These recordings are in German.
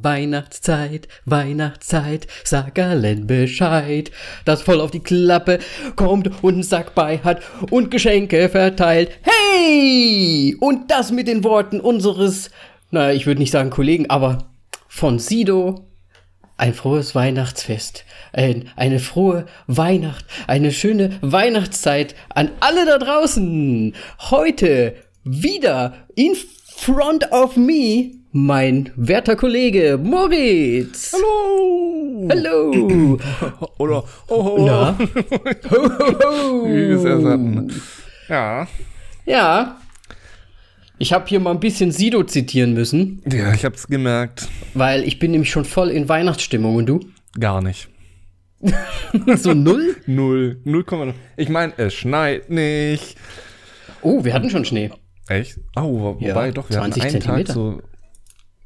Weihnachtszeit, Weihnachtszeit, sag allen Bescheid, dass voll auf die Klappe kommt und einen Sack bei hat und Geschenke verteilt. Hey! Und das mit den Worten unseres, naja, ich würde nicht sagen Kollegen, aber von Sido. Ein frohes Weihnachtsfest, ein, eine frohe Weihnacht, eine schöne Weihnachtszeit an alle da draußen. Heute wieder in front of me mein werter Kollege Moritz. Hallo! Hallo! Oder, oh, ho, Na? Ho, ho, ho. Es. Ja. Ja. Ich habe hier mal ein bisschen Sido zitieren müssen, Ja, ich hab's gemerkt. weil ich bin nämlich schon voll in Weihnachtsstimmung und du? Gar nicht. So null? Null. Null Komma. Ich meine, es schneit nicht. Oh, wir hatten schon Schnee. Echt? Oh, wo- Ja, wobei doch, wir 20 hatten einen Zentimeter. Tag so,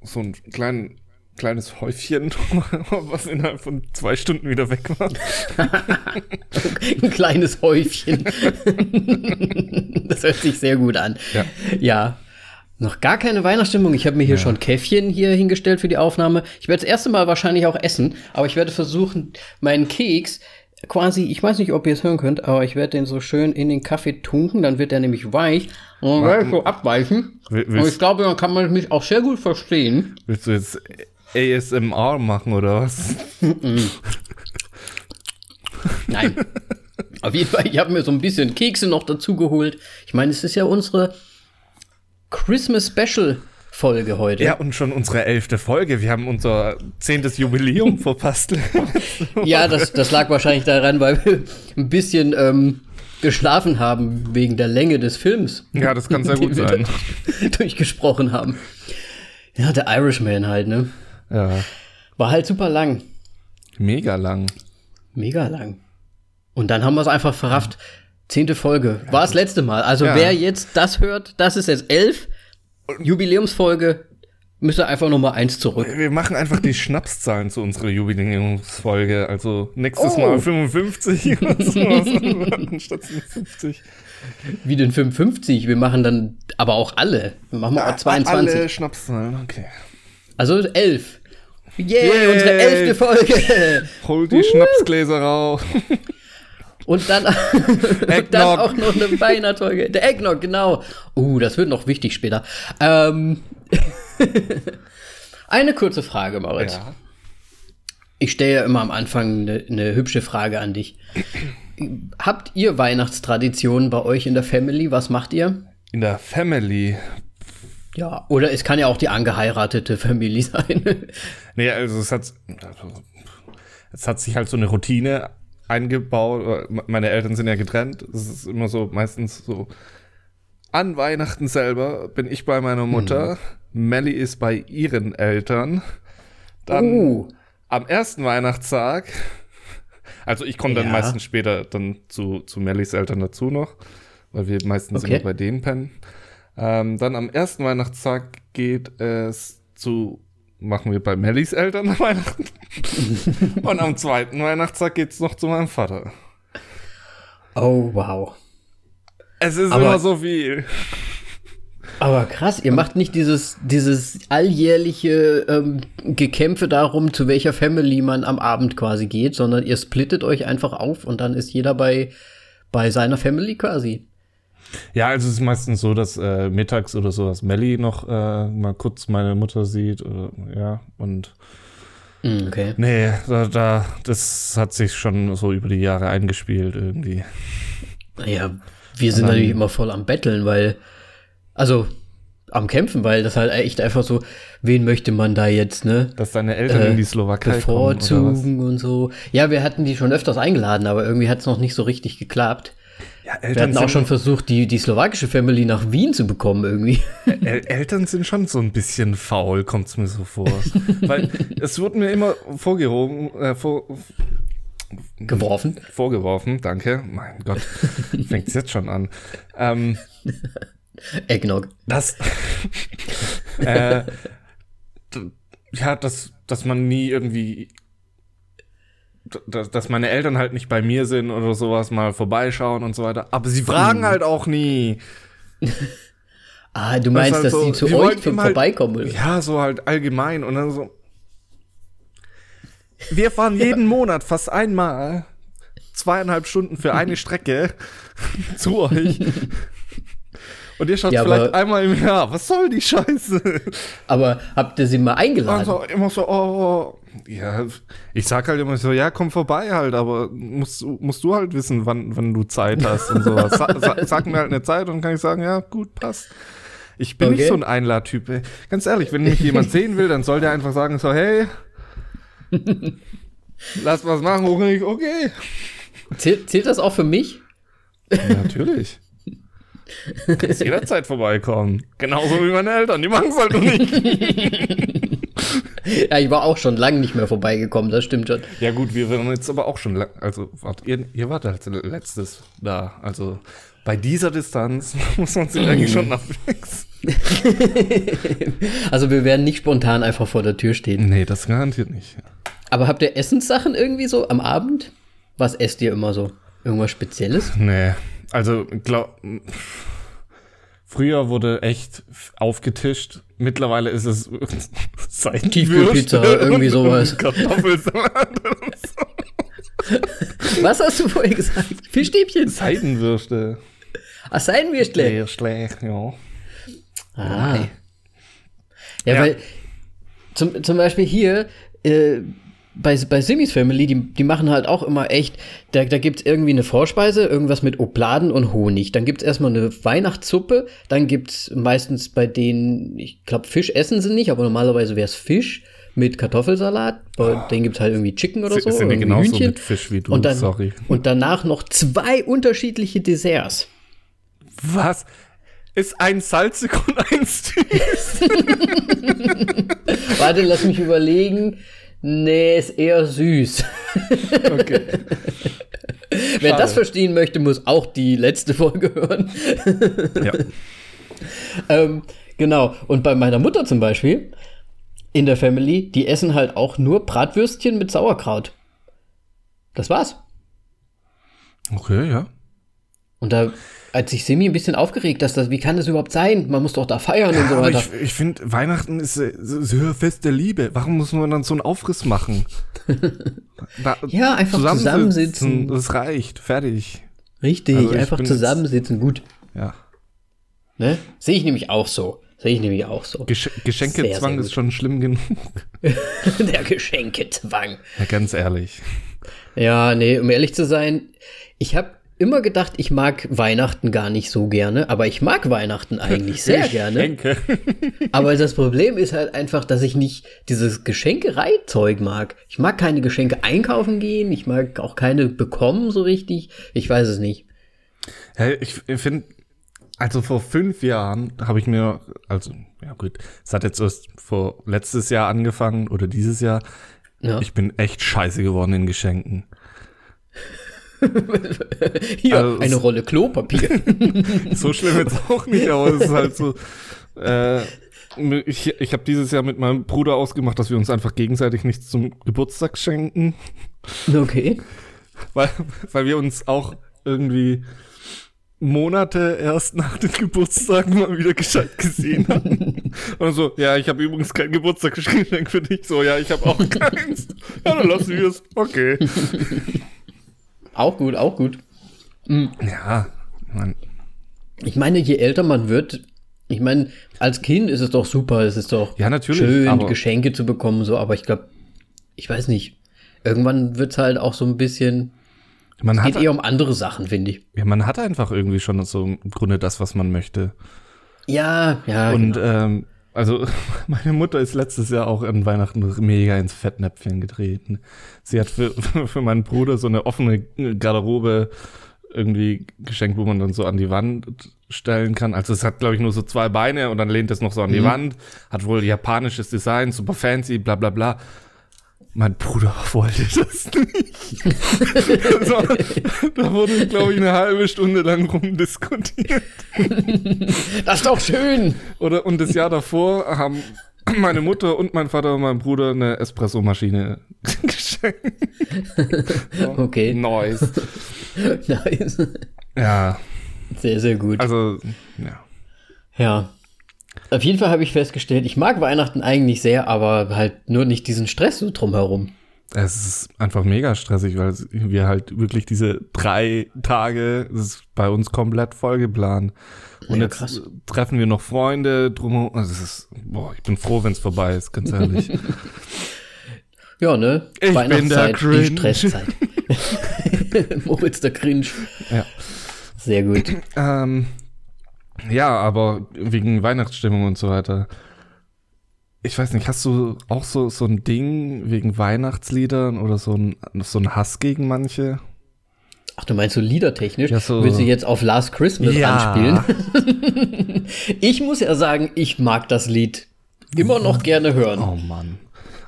so ein klein, kleines Häufchen, was innerhalb von zwei Stunden wieder weg war. Ein kleines Häufchen. das hört sich sehr gut an. Ja. Ja. Noch gar keine Weihnachtsstimmung. Ich habe mir hier schon Käffchen hier hingestellt für die Aufnahme. Ich werde das erste Mal wahrscheinlich auch essen, aber ich werde versuchen, meinen Keks quasi, ich weiß nicht, ob ihr es hören könnt, aber ich werde den so schön in den Kaffee tunken, dann wird der nämlich weich und dann werde ich so abweichen. Will- Und willst- ich glaube, dann kann man mich auch sehr gut verstehen. Willst du jetzt ASMR machen oder was? Nein. Auf jeden Fall, ich habe mir so ein bisschen Kekse noch dazu geholt. Ich meine, es ist ja unsere Christmas Special Folge heute. Ja, und schon unsere elfte Folge. Wir haben unser zehntes Jubiläum verpasst. Ja, das, das lag wahrscheinlich daran, weil wir ein bisschen ähm, geschlafen haben wegen der Länge des Films. Ja, das kann sehr gut sein. durch- durchgesprochen haben. Ja, der Irishman halt, ne? Ja, War halt super lang. mega lang. Mega lang. Und dann haben wir es einfach verrafft. Zehnte Folge. War das letzte Mal. Also Ja. wer jetzt das hört, das ist jetzt elf. Jubiläumsfolge. Müsste einfach noch mal eins zurück. Wir machen einfach die Schnapszahlen zu unserer Jubiläumsfolge. Also nächstes Oh. Mal 55 oder sowas statt 50. Wie den 55. Wir machen dann aber auch alle. Wir machen auch 22. Alle Schnapszahlen, okay. Also elf. Yay, Yay. unsere elfte Folge. Hol die Schnapsgläser raus. Und dann, und dann auch noch eine Weihnachtsfolge. Der Eggnog, genau. Uh, das wird noch wichtig später. Ähm, eine kurze Frage, Moritz. Ja. Ich stelle ja immer am Anfang eine, eine hübsche Frage an dich. Habt ihr Weihnachtstraditionen bei euch in der Family? Was macht ihr? In der Family. Ja, oder es kann ja auch die angeheiratete Family sein. Nee, also es hat, es hat sich halt so eine Routine eingebaut. Meine Eltern sind ja getrennt. Es ist immer so, meistens so, an Weihnachten selber bin ich bei meiner Mutter. Melly ist bei ihren Eltern. Dann Oh. am ersten Weihnachtstag, also ich komme dann Ja. meistens später dann zu, zu Mellys Eltern dazu noch, weil wir meistens Okay. immer bei denen pennen. Ähm, dann am ersten Weihnachtstag geht es zu, machen wir bei Mellys Eltern Weihnachten. Und am zweiten Weihnachtstag geht es noch zu meinem Vater. Oh, wow. Es ist Aber- immer so viel. Aber krass, ihr macht nicht dieses, dieses alljährliche ähm, Gekämpfe darum, zu welcher Family man am Abend quasi geht, sondern ihr splittet euch einfach auf und dann ist jeder bei, bei seiner Family quasi. Ja, also es ist meistens so, dass äh, mittags oder so, dass Melly noch äh, mal kurz meine Mutter sieht. Oder, ja, und Mm, Okay. Nee, da, da, das hat sich schon so über die Jahre eingespielt irgendwie. Naja, wir sind Aber- natürlich immer voll am Betteln, weil, also am Kämpfen, weil das halt echt einfach so, wen möchte man da jetzt, ne? Dass deine Eltern Äh, in die Slowakei kommen? Bevorzugen und so. Ja, wir hatten die schon öfters eingeladen, aber irgendwie hat es noch nicht so richtig geklappt. Ja, Wir Eltern hatten auch sind, schon versucht, die, die slowakische Family nach Wien zu bekommen irgendwie. El Eltern sind schon so ein bisschen faul, kommt es mir so vor. Weil es wurde mir immer vorgehoben, äh, vor, Geworfen. vorgeworfen, danke, mein Gott, fängt es jetzt schon an. Ähm, Eggnog. dass, äh, ja, dass, dass man nie irgendwie, dass, dass meine Eltern halt nicht bei mir sind oder sowas, mal vorbeischauen und so weiter. Aber sie fragen halt auch nie. Ah, du meinst, halt dass so, die zu euch halt- vorbeikommen? oder? Ja, so halt allgemein und dann so, wir fahren jeden Monat fast einmal zweieinhalb Stunden für eine Strecke zu euch. Und ihr schaut Ja, vielleicht einmal im Jahr. Was soll die Scheiße? Aber habt ihr sie mal eingeladen? Also immer so, oh. Ja, ich sag halt immer so, ja, komm vorbei halt, aber musst, du- musst du halt wissen, wann, wann du Zeit hast und sowas. Sa sa sag mir halt eine Zeit und dann kann ich sagen, ja, gut, passt. Ich bin Okay. nicht so ein Einladtyp. Ganz ehrlich, wenn mich jemand sehen will, dann soll der einfach sagen so, hey, lass was machen. Ich, okay. Zählt, zählt das auch für mich? Ja, natürlich. Du kannst jederzeit vorbeikommen. Genauso wie meine Eltern, die machen es halt nicht. Ja, ich war auch schon lange nicht mehr vorbeigekommen, das stimmt schon. Ja gut, wir waren jetzt aber auch schon, lang, also wart, ihr, ihr wart als letztes da. Also bei dieser Distanz muss man sich eigentlich schon nachwechseln. Also wir werden nicht spontan einfach vor der Tür stehen. Nee, das garantiert nicht. Aber habt ihr Essenssachen irgendwie so am Abend? Was esst ihr immer so? Irgendwas Spezielles? Nee, also glaub, früher wurde echt aufgetischt. Mittlerweile ist es Seitenwürste Tiefkühlpizza, irgendwie sowas. Kartoffelsalat. Was hast du vorher gesagt? Fischstäbchen? Seitenwürste. Ach, Seidenwürstle. Sehr schlecht, ja. Ah. Ja, Ja. weil zum, zum Beispiel hier äh, bei, bei Simis Family, die, die machen halt auch immer echt, da, da gibt es irgendwie eine Vorspeise, irgendwas mit Obladen und Honig. Dann gibt es erstmal eine Weihnachtssuppe, dann gibt es meistens bei denen, ich glaube, Fisch essen sie nicht, aber normalerweise wäre es Fisch mit Kartoffelsalat. Bei denen gibt es halt irgendwie Chicken oder so. Sind die genauso Hühnchen. mit Fisch wie du? und dann, Sorry. Und danach noch zwei unterschiedliche Desserts. Was? Ist ein salzig und eins süß? Warte, lass mich überlegen. Nee, ist eher süß. Okay. Wer Schade. das verstehen möchte, muss auch die letzte Folge hören. Ja. ähm, genau. Und bei meiner Mutter zum Beispiel, in der Family, die essen halt auch nur Bratwürstchen mit Sauerkraut. Das war's. Okay, ja. Und da hat sich Simi ein bisschen aufgeregt, dass das, wie kann das überhaupt sein? Man muss doch da feiern und so weiter. ich, ich finde, Weihnachten ist äh, so Fest der Liebe. Warum muss man dann so einen Aufriss machen? Da, Ja, einfach zusammensitzen. Das reicht. Fertig. Richtig, Also ich einfach zusammensitzen, gut. Ja. Ne? Sehe ich nämlich auch so. Sehe ich nämlich auch so. Gesch Geschenkezwang Sehr, sehr ist schon schlimm genug. der Geschenkezwang. Ja, ganz ehrlich. Ja, nee, um ehrlich zu sein, ich habe immer gedacht, ich mag Weihnachten gar nicht so gerne, aber ich mag Weihnachten eigentlich sehr gerne. Geschenke. Aber das Problem ist halt einfach, dass ich nicht dieses Geschenkereizeug mag. Ich mag keine Geschenke einkaufen gehen, ich mag auch keine bekommen so richtig. Ich weiß es nicht. Ja, ich finde, also vor fünf Jahren habe ich mir, also, ja gut, es hat jetzt erst vor letztes Jahr angefangen oder dieses Jahr. Ja. Ich bin echt scheiße geworden in Geschenken. Hier, Also, eine Rolle Klopapier. So schlimm jetzt auch nicht, aber es ist halt so. Äh, ich ich habe dieses Jahr mit meinem Bruder ausgemacht, dass wir uns einfach gegenseitig nichts zum Geburtstag schenken, okay. weil, weil wir uns auch irgendwie Monate erst nach den Geburtstagen mal wieder gescheit gesehen haben. Und so, ja, ich habe übrigens kein Geburtstagsgeschenk für dich. So, ja, ich habe auch keins. Ja, dann lassen wir es. Okay. Auch gut, auch gut. Ja, man, Ich meine, je älter man wird, ich meine, als Kind ist es doch super, es ist doch Ja, natürlich, schön, aber- Geschenke zu bekommen, so, aber ich glaube, ich weiß nicht. Irgendwann wird es halt auch so ein bisschen, man hat, geht eher um andere Sachen, finde ich. ja, man hat einfach irgendwie schon so im Grunde das, was man möchte. Ja, ja. Und genau. ähm, also meine Mutter ist letztes Jahr auch an Weihnachten mega ins Fettnäpfchen getreten. Sie hat für, für meinen Bruder so eine offene Garderobe irgendwie geschenkt, wo man dann so an die Wand stellen kann. Also es hat, glaube ich, nur so zwei Beine und dann lehnt es noch so an die Wand. Hat wohl japanisches Design, super fancy, bla bla bla. Mein Bruder wollte das nicht. also, da wurde, glaube ich, eine halbe Stunde lang rumdiskutiert. das ist doch schön. Oder und das Jahr davor haben meine Mutter und mein Vater und mein Bruder eine Espressomaschine geschenkt. Okay, Nice. nice. Ja, Sehr, sehr gut. also, ja. ja. Auf jeden Fall habe ich festgestellt, ich mag Weihnachten eigentlich sehr, aber halt nur nicht diesen Stress so drumherum. Es ist einfach mega stressig, weil wir halt wirklich diese drei Tage, das ist bei uns komplett vollgeplant. Und Ja, jetzt krass. treffen wir noch Freunde drum. Also es ist, boah, ich bin froh, wenn es vorbei ist, ganz ehrlich. Ja, ne? Ich bin der Weihnachtszeit, die Cringe. Stresszeit. Moritz der Cringe. Ja. Sehr gut. ähm, ja, aber wegen Weihnachtsstimmung und so weiter. Ich weiß nicht, hast du auch so, so ein Ding wegen Weihnachtsliedern oder so ein, so ein Hass gegen manche? Ach, du meinst so liedertechnisch? Ja, so- Willst du jetzt auf Last Christmas Ja. anspielen? ich muss ja sagen, ich mag das Lied immer noch gerne hören. Oh Mann.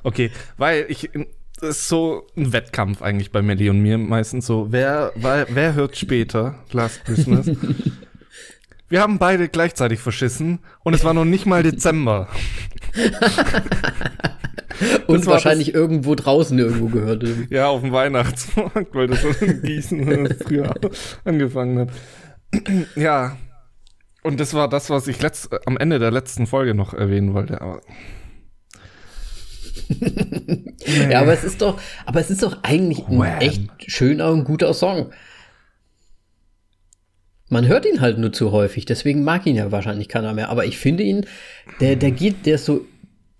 Okay, weil ich. Das ist so ein Wettkampf eigentlich bei Melly und mir meistens so. Wer, wer, wer hört später Last Christmas? Wir haben beide gleichzeitig verschissen und es war noch nicht mal Dezember. Und wahrscheinlich irgendwo draußen irgendwo gehört. Ja, auf dem Weihnachtsmarkt, weil das so in Gießen früher angefangen hat. Ja. Und das war das, was ich letzt, am Ende der letzten Folge noch erwähnen wollte. Aber Ja, aber es ist doch, aber es ist doch eigentlich ein echt schöner und guter Song. Man hört ihn halt nur zu häufig, deswegen mag ihn ja wahrscheinlich keiner mehr. Aber ich finde ihn, der, der geht, der ist so,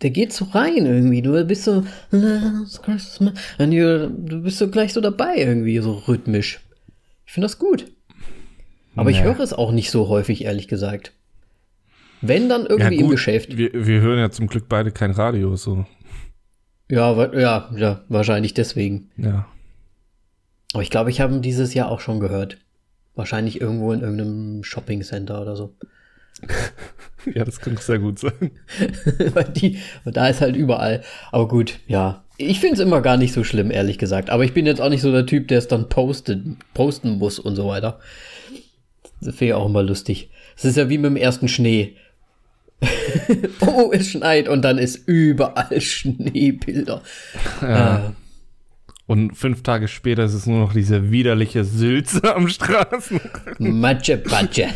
der geht so rein irgendwie. Du bist so, du bist so gleich so dabei irgendwie, so rhythmisch. Ich finde das gut. Aber ich Nee. höre es auch nicht so häufig, ehrlich gesagt. Wenn dann irgendwie im Geschäft. Wir, wir hören ja zum Glück beide kein Radio, so. Ja, ja, ja, wahrscheinlich deswegen. Ja. Aber ich glaube, ich habe ihn dieses Jahr auch schon gehört. Wahrscheinlich irgendwo in irgendeinem Shoppingcenter oder so. Ja, das könnte sehr gut sein. Weil die, da ist halt überall. Aber gut, ja. Ich finde es immer gar nicht so schlimm, ehrlich gesagt. Aber ich bin jetzt auch nicht so der Typ, der es dann postet, posten muss und so weiter. Das finde ich auch immer lustig. Es ist ja wie mit dem ersten Schnee. oh, es schneit und dann ist überall Schneebilder. Ja. Und fünf Tage später ist es nur noch diese widerliche Sülze am Straßen. Matsche, Patsche.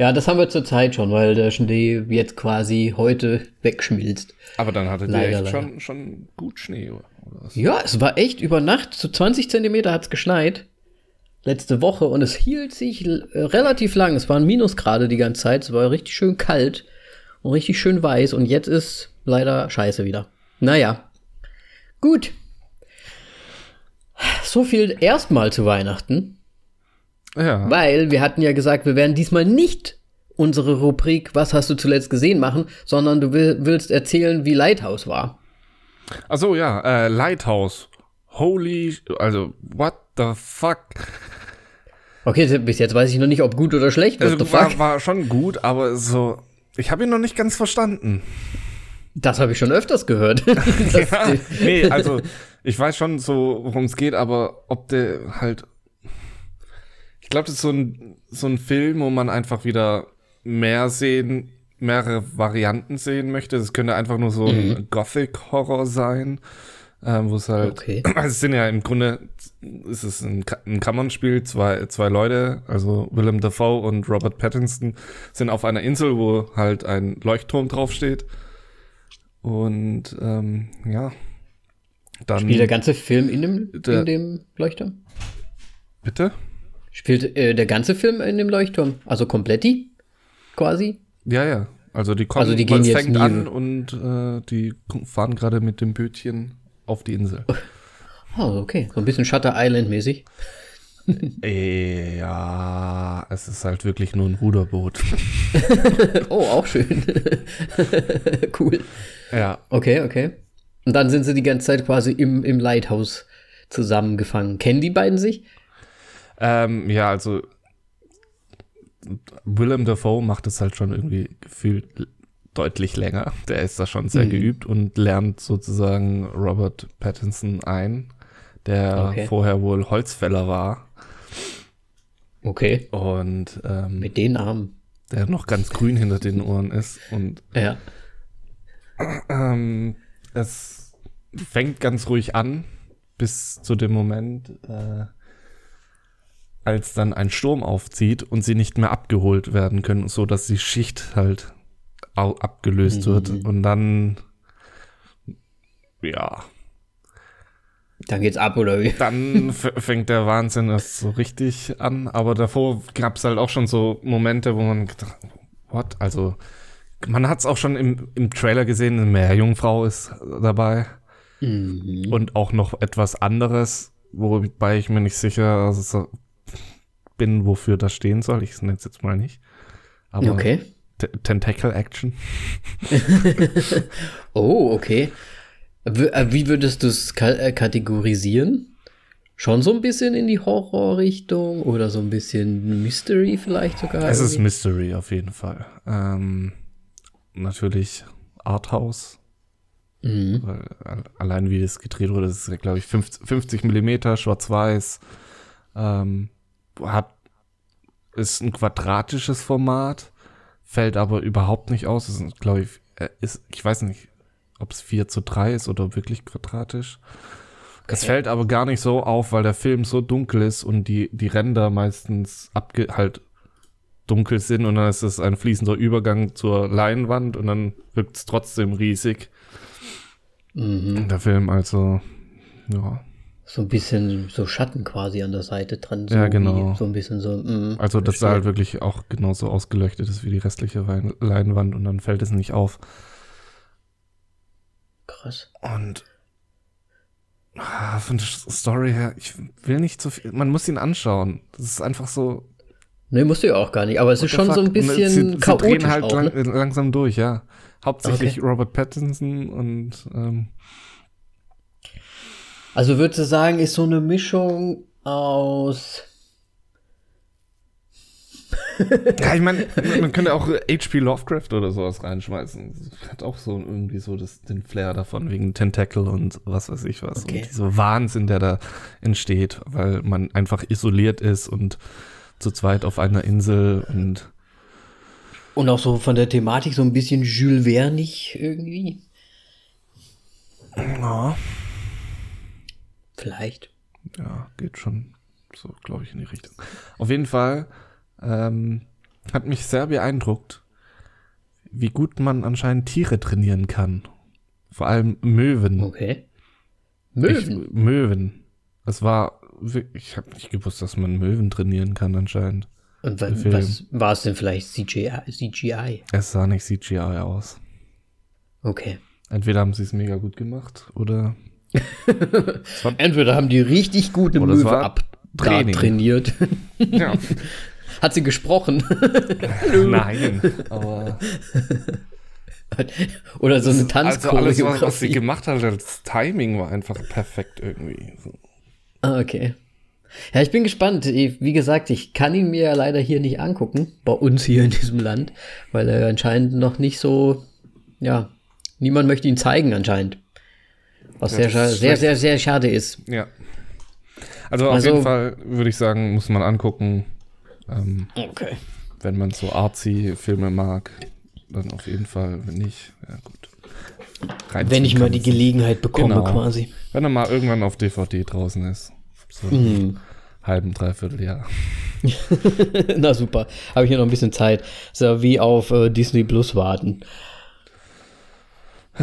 ja, das haben wir zurzeit schon, weil der Schnee jetzt quasi heute wegschmilzt. Aber dann hattet ihr Leider, echt leider. schon, schon gut Schnee. Oder was? Ja, es war echt über Nacht, so 20 Zentimeter hat es geschneit. Letzte Woche und es hielt sich äh, relativ lang. Es waren Minusgrade die ganze Zeit. Es war richtig schön kalt und richtig schön weiß. Und jetzt ist leider scheiße wieder. Naja. Gut. So viel erstmal zu Weihnachten. Ja. Weil wir hatten ja gesagt, wir werden diesmal nicht unsere Rubrik Was hast du zuletzt gesehen machen, sondern du will, willst erzählen, wie Lighthouse war. Achso, ja, äh, Lighthouse. Holy, also, what the fuck? Okay, bis jetzt weiß ich noch nicht, ob gut oder schlecht. Also, fuck? war, war schon gut, aber so, ich habe ihn noch nicht ganz verstanden. Das habe ich schon öfters gehört. Das- Ja, nee, also, ich weiß schon so, worum es geht, aber ob der halt. Ich glaube, das ist so ein, so ein Film, wo man einfach wieder mehr sehen, mehrere Varianten sehen möchte. Es könnte einfach nur so ein Gothic-Horror sein, ähm, wo es halt. Okay. Also es sind ja im Grunde, ist es ein, ein Kammernspiel, zwei, zwei Leute, also Willem Dafoe und Robert Pattinson sind auf einer Insel, wo halt ein Leuchtturm draufsteht. Und ähm, ja, dann. Spielt der ganze Film in dem, Der- in dem Leuchtturm? Bitte? Spielt äh, der ganze Film in dem Leuchtturm? Also kompletti? Quasi? Ja, ja. Also die kommen, Also die gehen fängt an und äh, die fahren gerade mit dem Bötchen auf die Insel. Oh, okay. So ein bisschen Shutter Island-mäßig. Äh, ja, es ist halt wirklich nur ein Ruderboot. Oh, auch schön. cool. ja. Okay, okay. Und dann sind sie die ganze Zeit quasi im, im Lighthouse zusammengefangen. Kennen die beiden sich? Ähm, ja, also Willem Dafoe macht es halt schon irgendwie gefühlt deutlich länger. Der ist da schon sehr Mhm. geübt und lernt sozusagen Robert Pattinson ein, der Okay. vorher wohl Holzfäller war Okay. und ähm, Mit den Armen. der noch ganz grün hinter den Ohren ist und Ja. ähm, es fängt ganz ruhig an bis zu dem Moment, äh, als dann ein Sturm aufzieht und sie nicht mehr abgeholt werden können, so dass die Schicht halt abgelöst wird und dann ja, Dann geht's ab, oder wie? Dann fängt der Wahnsinn erst so richtig an. Aber davor gab es halt auch schon so Momente, wo man gedacht, what? Also, man hat es auch schon im, im Trailer gesehen, eine Meerjungfrau ist dabei. Mhm. Und auch noch etwas anderes, wobei ich mir nicht sicher so bin, wofür das stehen soll. Ich nenne es jetzt mal nicht. Aber Okay. Tentacle Action. Oh, okay. Äh, wie würdest du es äh, kategorisieren? Schon so ein bisschen in die Horrorrichtung oder so ein bisschen Mystery vielleicht sogar? Es ist? Mystery auf jeden Fall. Ähm, natürlich Arthouse. Mhm. Allein wie das gedreht wurde, das ist, glaube ich, 50, 50 Millimeter, schwarz-weiß. Ähm, hat, ist ein quadratisches Format, fällt aber überhaupt nicht aus. Ist, glaube ich, äh, ist, ich weiß nicht, ob es 4 zu 3 ist oder wirklich quadratisch. Es Okay. fällt aber gar nicht so auf, weil der Film so dunkel ist und die, die Ränder meistens abge halt dunkel sind und dann ist es ein fließender Übergang zur Leinwand und dann wirkt es trotzdem riesig. Mhm. Der Film, also, ja. So ein bisschen so Schatten quasi an der Seite dran. So Ja, genau. Wie, so ein bisschen so. mhm. Also, dass da halt wirklich auch genauso ausgeleuchtet ist wie die restliche Leinwand und dann fällt es nicht auf. Krass. Und ah, von der Story her, ich will nicht so viel, man muss ihn anschauen. Das ist einfach so. Nee, musst du ja auch gar nicht. Aber es ist schon what so ein fuck? Und bisschen sie, sie chaotisch drehen halt auch, lang, ne? langsam durch, ja. Hauptsächlich Okay. Robert Pattinson und ähm, Also würdest du sagen, ist so eine Mischung aus. Ja, ich meine, man könnte auch H.P. Lovecraft oder sowas reinschmeißen. Das hat auch so irgendwie so das, den Flair davon, wegen Tentacle und was weiß ich was. Okay. Und dieser Wahnsinn, der da entsteht, weil man einfach isoliert ist und zu zweit auf einer Insel und Und auch so von der Thematik so ein bisschen Jules Vernig irgendwie. ja, Vielleicht. ja geht schon so, glaube ich, in die Richtung. Auf jeden Fall ähm, hat mich sehr beeindruckt, wie gut man anscheinend Tiere trainieren kann. Vor allem Möwen. Okay. Möwen. Ich, Möwen. Es war, ich habe nicht gewusst, dass man Möwen trainieren kann anscheinend. Und der wa Film. was war es denn vielleicht CGI? CGI? Es sah nicht CGI aus. Okay. Entweder haben sie es mega gut gemacht oder Entweder haben die richtig gut eine Oder es Möwe ab Training. trainiert. ja, Hat sie gesprochen? nein, aber Oder so eine also alles, was, sie Tanzchoreografie. gemacht hat, das Timing war einfach perfekt irgendwie. Ah, okay. Ja, ich bin gespannt. Wie gesagt, ich kann ihn mir ja leider hier nicht angucken, bei uns hier in diesem Land, weil er anscheinend noch nicht so, ja, niemand möchte ihn zeigen anscheinend. Was Ja, sehr, sehr, sehr, sehr schade ist. Ja. Also auf Also- jeden Fall würde ich sagen, muss man angucken, ähm, Okay. wenn man so artsy Filme mag, dann auf jeden Fall, wenn nicht, ja gut. Reinziehen Wenn ich mal die. Gelegenheit bekomme, Genau. quasi. Wenn er mal irgendwann auf DVD draußen ist. So Mhm. im halben, dreiviertel Jahr. Na super, habe ich hier noch ein bisschen Zeit. So wie auf äh, Disney Plus warten.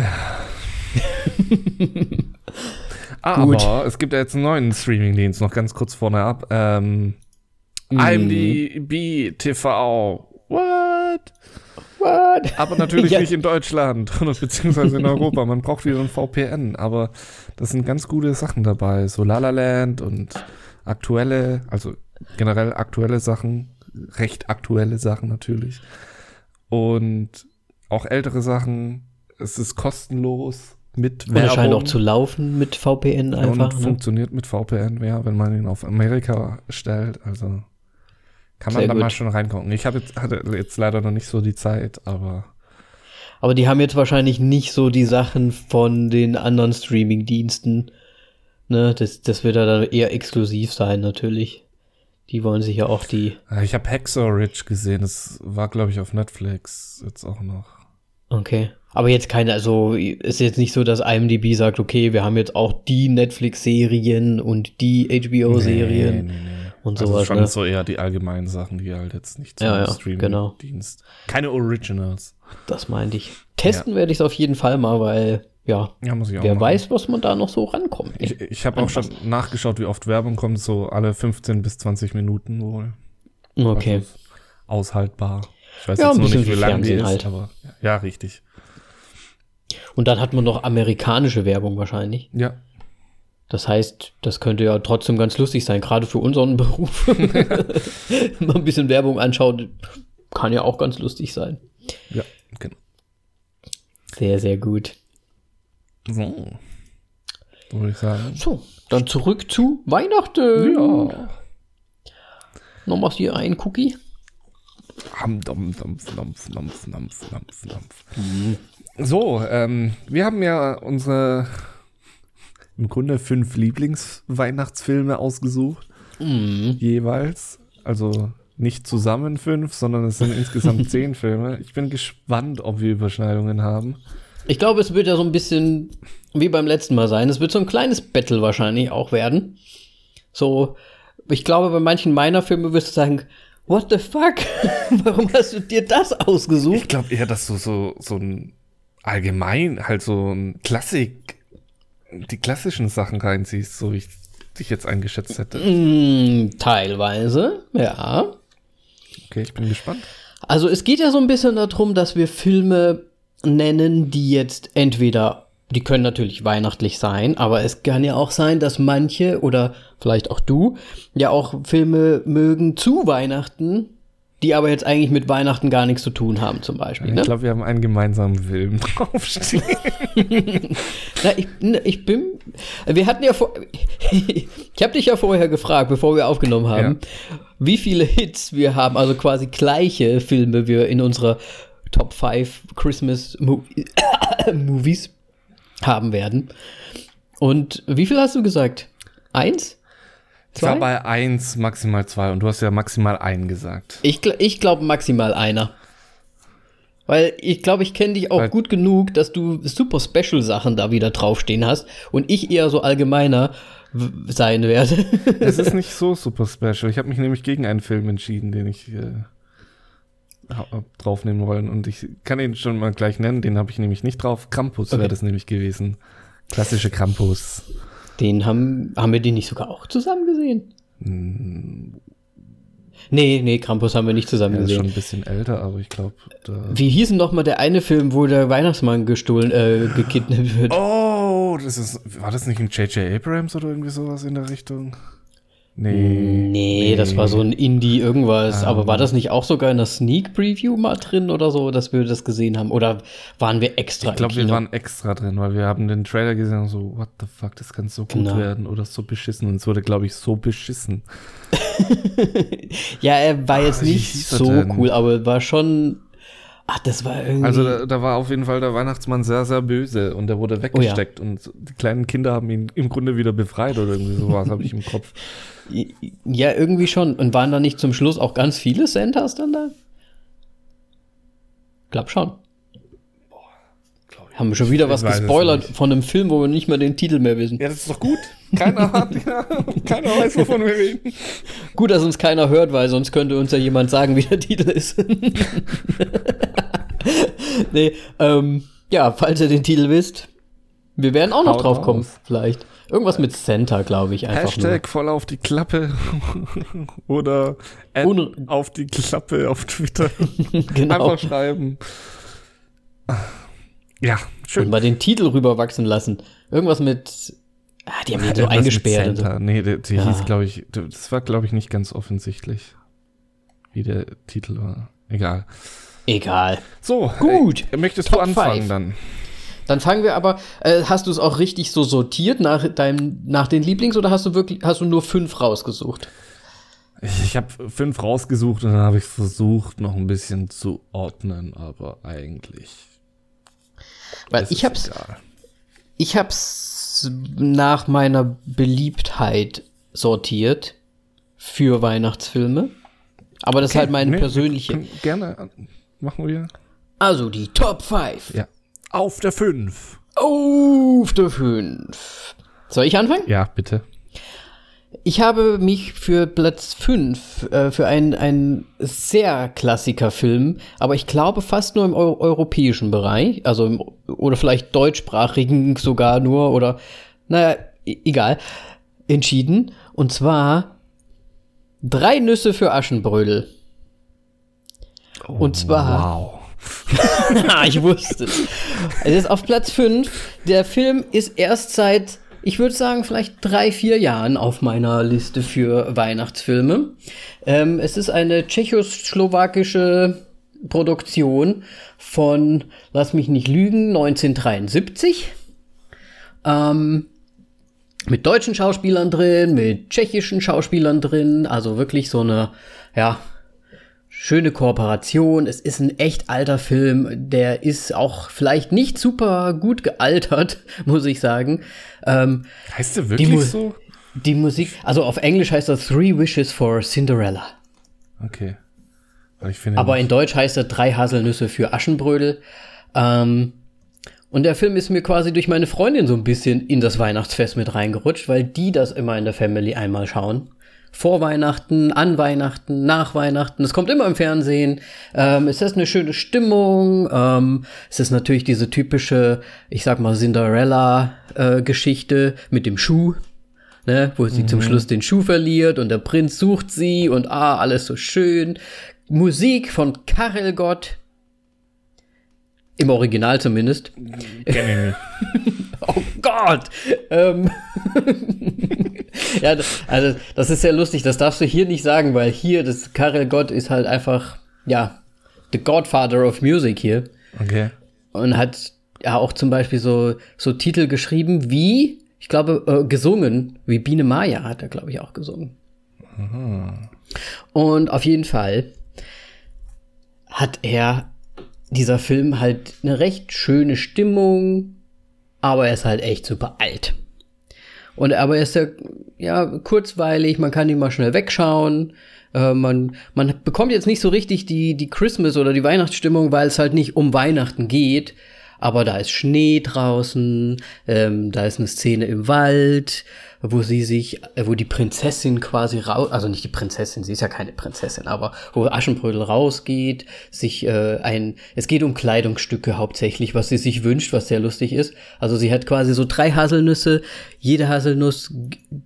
Gut. Aber es gibt ja jetzt einen neuen Streamingdienst, noch ganz kurz vorne ab. Ähm, IMDb TV. What? What? Aber natürlich Ja. nicht in Deutschland beziehungsweise in Europa. Man braucht wieder ein VPN, aber das sind ganz gute Sachen dabei. So La La Land und aktuelle, also generell aktuelle Sachen, recht aktuelle Sachen natürlich. Und auch ältere Sachen. Es ist kostenlos mit Und es scheint Werbung. auch zu laufen mit VPN einfach. und Ne? funktioniert mit VPN, ja, wenn man ihn auf Amerika stellt. Also kann man Sehr da gut. mal schon reingucken. Ich habe jetzt, hatte jetzt leider noch nicht so die Zeit, aber Aber die haben jetzt wahrscheinlich nicht so die Sachen von den anderen Streaming-Diensten. Ne, das, das wird ja dann eher exklusiv sein, natürlich. Die wollen sich ja auch die. äh, ich habe Ridge gesehen. Das war, glaube ich, auf Netflix jetzt auch noch. Okay. Aber jetzt keine, also ist jetzt nicht so, dass IMDb sagt, okay, wir haben jetzt auch die Netflix-Serien und die HBO-Serien. Nee, nee, nee. Und also sowas, schon ne? so eher die allgemeinen Sachen, die halt jetzt nicht zum Ja, ja, genau. Streaming-Dienst. Keine Originals. Das meinte ich. Testen werde ich es auf jeden Fall mal, weil, ja, Ja, wer machen. weiß, was man da noch so rankommt. Ich, ich habe auch schon nachgeschaut, wie oft Werbung kommt, so alle 15 bis 20 Minuten wohl. okay. Also aushaltbar. Ich weiß Ja, jetzt bisschen nicht, wie wie lang die ist, halt. aber ja, richtig. Und dann hat man noch amerikanische Werbung wahrscheinlich. Ja. Das heißt, das könnte ja trotzdem ganz lustig sein, gerade für unseren Beruf. Mal ein bisschen Werbung anschauen, kann ja auch ganz lustig sein. Ja, genau. Sehr, sehr gut. So. Würde ich sagen. So, dann zurück zu Weihnachten. Ja. Nochmal hier ein Cookie. Ham, dam, dampf, dampf, dampf, dampf, dampf, dampf. So, ähm, wir haben ja unsere im Grunde fünf Lieblingsweihnachtsfilme ausgesucht. Jeweils. Also nicht zusammen fünf, sondern es sind insgesamt zehn Filme. Ich bin gespannt, ob wir Überschneidungen haben. Ich glaube, es wird ja so ein bisschen wie beim letzten Mal sein. Es wird so ein kleines Battle wahrscheinlich auch werden. So, ich glaube, bei manchen meiner Filme wirst du sagen, what the fuck? Warum hast du dir das ausgesucht? Ich glaube eher, dass du so, so ein allgemein, halt so ein Klassik, die klassischen Sachen reinziehst, so wie ich dich jetzt eingeschätzt hätte. Mm, teilweise, ja. Okay, ich bin gespannt. Also es geht ja so ein bisschen darum, dass wir Filme nennen, die jetzt entweder, die können natürlich weihnachtlich sein, aber es kann ja auch sein, dass manche oder vielleicht auch du ja auch Filme mögen zu Weihnachten, die aber jetzt eigentlich mit Weihnachten gar nichts zu tun haben, zum Beispiel. Ich Ne? glaube, wir haben einen gemeinsamen Film draufstehen. Na, ich, ne, ich bin. Wir hatten ja vor. ich habe dich ja vorher gefragt, bevor wir aufgenommen haben, wie viele Hits wir haben, also quasi gleiche Filme wir in unserer Top 5 Christmas Mo Movies haben werden. Und wie viel hast du gesagt? Eins? Ich war Zwei? bei eins, maximal zwei und du hast ja maximal einen gesagt. Ich, ich glaube maximal einer. Weil ich glaube, ich kenne dich auch Weil- gut genug, dass du super Special-Sachen da wieder draufstehen hast und ich eher so allgemeiner sein werde. Es ist nicht so super special. Ich habe mich nämlich gegen einen Film entschieden, den ich äh, draufnehmen wollen. Und ich kann ihn schon mal gleich nennen. Den habe ich nämlich nicht drauf. Krampus wäre Okay. das nämlich gewesen. Klassische Krampus. Den haben, haben wir den nicht sogar auch zusammen gesehen? Nee, nee, Krampus haben wir nicht zusammen Er ist schon gesehen. ein bisschen älter, aber ich glaube, da. Wie hieß denn noch mal der eine Film, wo der Weihnachtsmann gestohlen, äh, gekidnappt wird? Oh, das ist. War das nicht ein J.J. Abrams oder irgendwie sowas in der Richtung? Nee. Nee, das war so ein Indie irgendwas. Ähm. Aber war das nicht auch sogar in der Sneak Preview mal drin oder so, dass wir das gesehen haben? Oder waren wir extra Ich glaube, wir waren extra drin, weil wir haben den Trailer gesehen und so, what the fuck, das kann so gut Genau. werden oder so beschissen. Und es wurde, glaube ich, so beschissen. Ja, er war jetzt Ah, wie nicht so denn? cool, aber war schon. Ach, das war irgendwie. Also da, da war auf jeden Fall der Weihnachtsmann sehr, sehr böse und der Oh wurde weggesteckt und die kleinen Kinder haben ihn im Grunde wieder befreit oder irgendwie sowas, habe ich im Kopf. ja, irgendwie schon. Und waren da nicht zum Schluss auch ganz viele Santas dann da? Glaub schon. Haben wir schon wieder Ich was gespoilert von einem Film, wo wir nicht mehr den Titel mehr wissen. Ja, das ist doch gut. Keiner hat, ja, keiner weiß, wovon wir reden. Gut, dass uns keiner hört, weil sonst könnte uns ja jemand sagen, wie der Titel ist. nee, ähm, ja, falls ihr den Titel wisst, wir werden auch noch Haut drauf kommen, vielleicht. Irgendwas mit Santa, glaube ich, einfach Hashtag voll auf die Klappe oder auf die Klappe auf Twitter. nur. Genau. Einfach schreiben. Ja, Und schön. mal den Titel rüberwachsen lassen. Irgendwas mit. Ah, die haben ihn so eingesperrt. und so. Nee, der, der Ja. hieß, glaube ich, das war, glaube ich, nicht ganz offensichtlich, wie der Titel war. Egal. Egal. So, Gut. Äh, möchtest Top du anfangen five. dann? Dann fangen wir aber. Äh, hast du es auch richtig so sortiert nach deinem, nach den Lieblings oder hast du wirklich, hast du nur fünf rausgesucht? Ich, ich habe fünf rausgesucht und dann habe ich versucht, noch ein bisschen zu ordnen, aber eigentlich. Weil ich es hab's, egal. ich hab's nach meiner Beliebtheit sortiert für Weihnachtsfilme. Aber das ist halt meine Nee, persönliche. Gerne an- machen wir. Also die Top 5. Ja. Auf der 5. Auf der 5. Soll ich anfangen? Ja, bitte. Ich habe mich für Platz 5 äh, für einen, sehr Klassiker-Film, aber ich glaube fast nur im Eu europäischen Bereich, also im oder vielleicht deutschsprachigen sogar nur oder naja, e- egal, entschieden. Und zwar drei Nüsse für Aschenbrödel. Und zwar. Wow. Ah, ich wusste es. Es ist auf Platz 5. Der Film ist erst seit, ich würde sagen, vielleicht drei, vier Jahren auf meiner Liste für Weihnachtsfilme. Ähm, es ist eine tschechoslowakische Produktion von, lass mich nicht lügen, 1973. Ähm, mit deutschen Schauspielern drin, mit tschechischen Schauspielern drin, also wirklich so eine, ja, schöne Kooperation. Es ist ein echt alter Film, der ist auch vielleicht nicht super gut gealtert, muss ich sagen. Ähm, Heißt der wirklich Mu- so? die Musik, also auf Englisch heißt das Three Wishes for Cinderella. Okay. Aber in Deutsch heißt er Drei Haselnüsse für Aschenbrödel. Ähm, und der Film ist mir quasi durch meine Freundin so ein bisschen in das Weihnachtsfest mit reingerutscht, weil die das immer in der Family einmal schauen. Vor Weihnachten, an Weihnachten, nach Weihnachten. Es kommt immer im Fernsehen. Ähm, es ist eine schöne Stimmung. Ähm, es ist natürlich diese typische, ich sag mal, Cinderella-Geschichte mit dem Schuh. Ne, wo sie zum Schluss den Schuh verliert und der Prinz sucht sie und ah, alles so schön. Musik von Karel Gott. Im Original zumindest. Kenn Oh Gott! Ähm ja, das, also das ist sehr lustig. Das darfst du hier nicht sagen, weil hier das Karel Gott ist halt einfach, ja, the Godfather of Music hier. Okay. Und hat ja auch zum Beispiel so, so Titel geschrieben wie, ich glaube, äh, gesungen, wie Biene Maya hat er, glaube ich, auch gesungen. Und auf jeden Fall hat er dieser Film halt eine recht schöne Stimmung, aber er ist halt echt super alt. Und aber er ist ja, ja kurzweilig, man kann ihn mal schnell wegschauen. Äh, man, man bekommt jetzt nicht so richtig die, die Christmas- oder die Weihnachtsstimmung, weil es halt nicht um Weihnachten geht. Aber da ist Schnee draußen, ähm, da ist eine Szene im Wald, wo sie sich, äh, wo die Prinzessin quasi raus, also nicht die Prinzessin, sie ist ja keine Prinzessin, aber wo Aschenbrödel rausgeht, sich äh, ein, es geht um Kleidungsstücke hauptsächlich, was sie sich wünscht, was sehr lustig ist. Also sie hat quasi so drei Haselnüsse, jede Haselnuss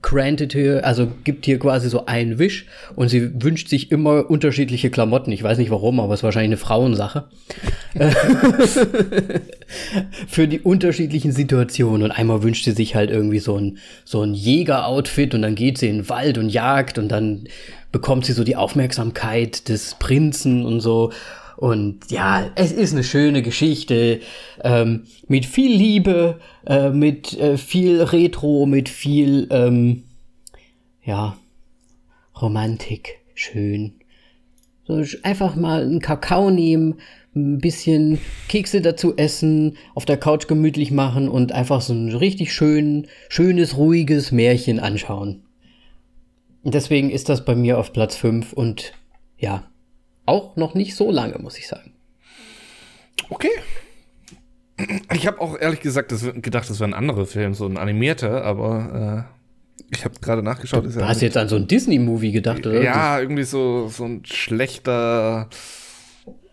granted hier, also gibt hier quasi so einen Wisch und sie wünscht sich immer unterschiedliche Klamotten. Ich weiß nicht warum, aber es ist wahrscheinlich eine Frauensache für die unterschiedlichen Situationen. Und einmal wünscht sie sich halt irgendwie so ein, so ein Jäger-Outfit und dann geht sie in den Wald und jagt und dann bekommt sie so die Aufmerksamkeit des Prinzen und so. Und ja, es ist eine schöne Geschichte ähm, mit viel Liebe, äh, mit äh, viel Retro, mit viel, ähm, ja, Romantik. Schön. So, einfach mal einen Kakao nehmen, ein bisschen Kekse dazu essen, auf der Couch gemütlich machen und einfach so ein richtig schön, schönes, ruhiges Märchen anschauen. Deswegen ist das bei mir auf Platz 5 und ja, auch noch nicht so lange, muss ich sagen. Okay. Ich habe auch ehrlich gesagt das, gedacht, das wäre ein anderer Film, so ein animierter, aber äh, ich habe gerade nachgeschaut. ist Du ja hast jetzt an so ein Disney-Movie gedacht, oder? Ja, irgendwie so, so ein schlechter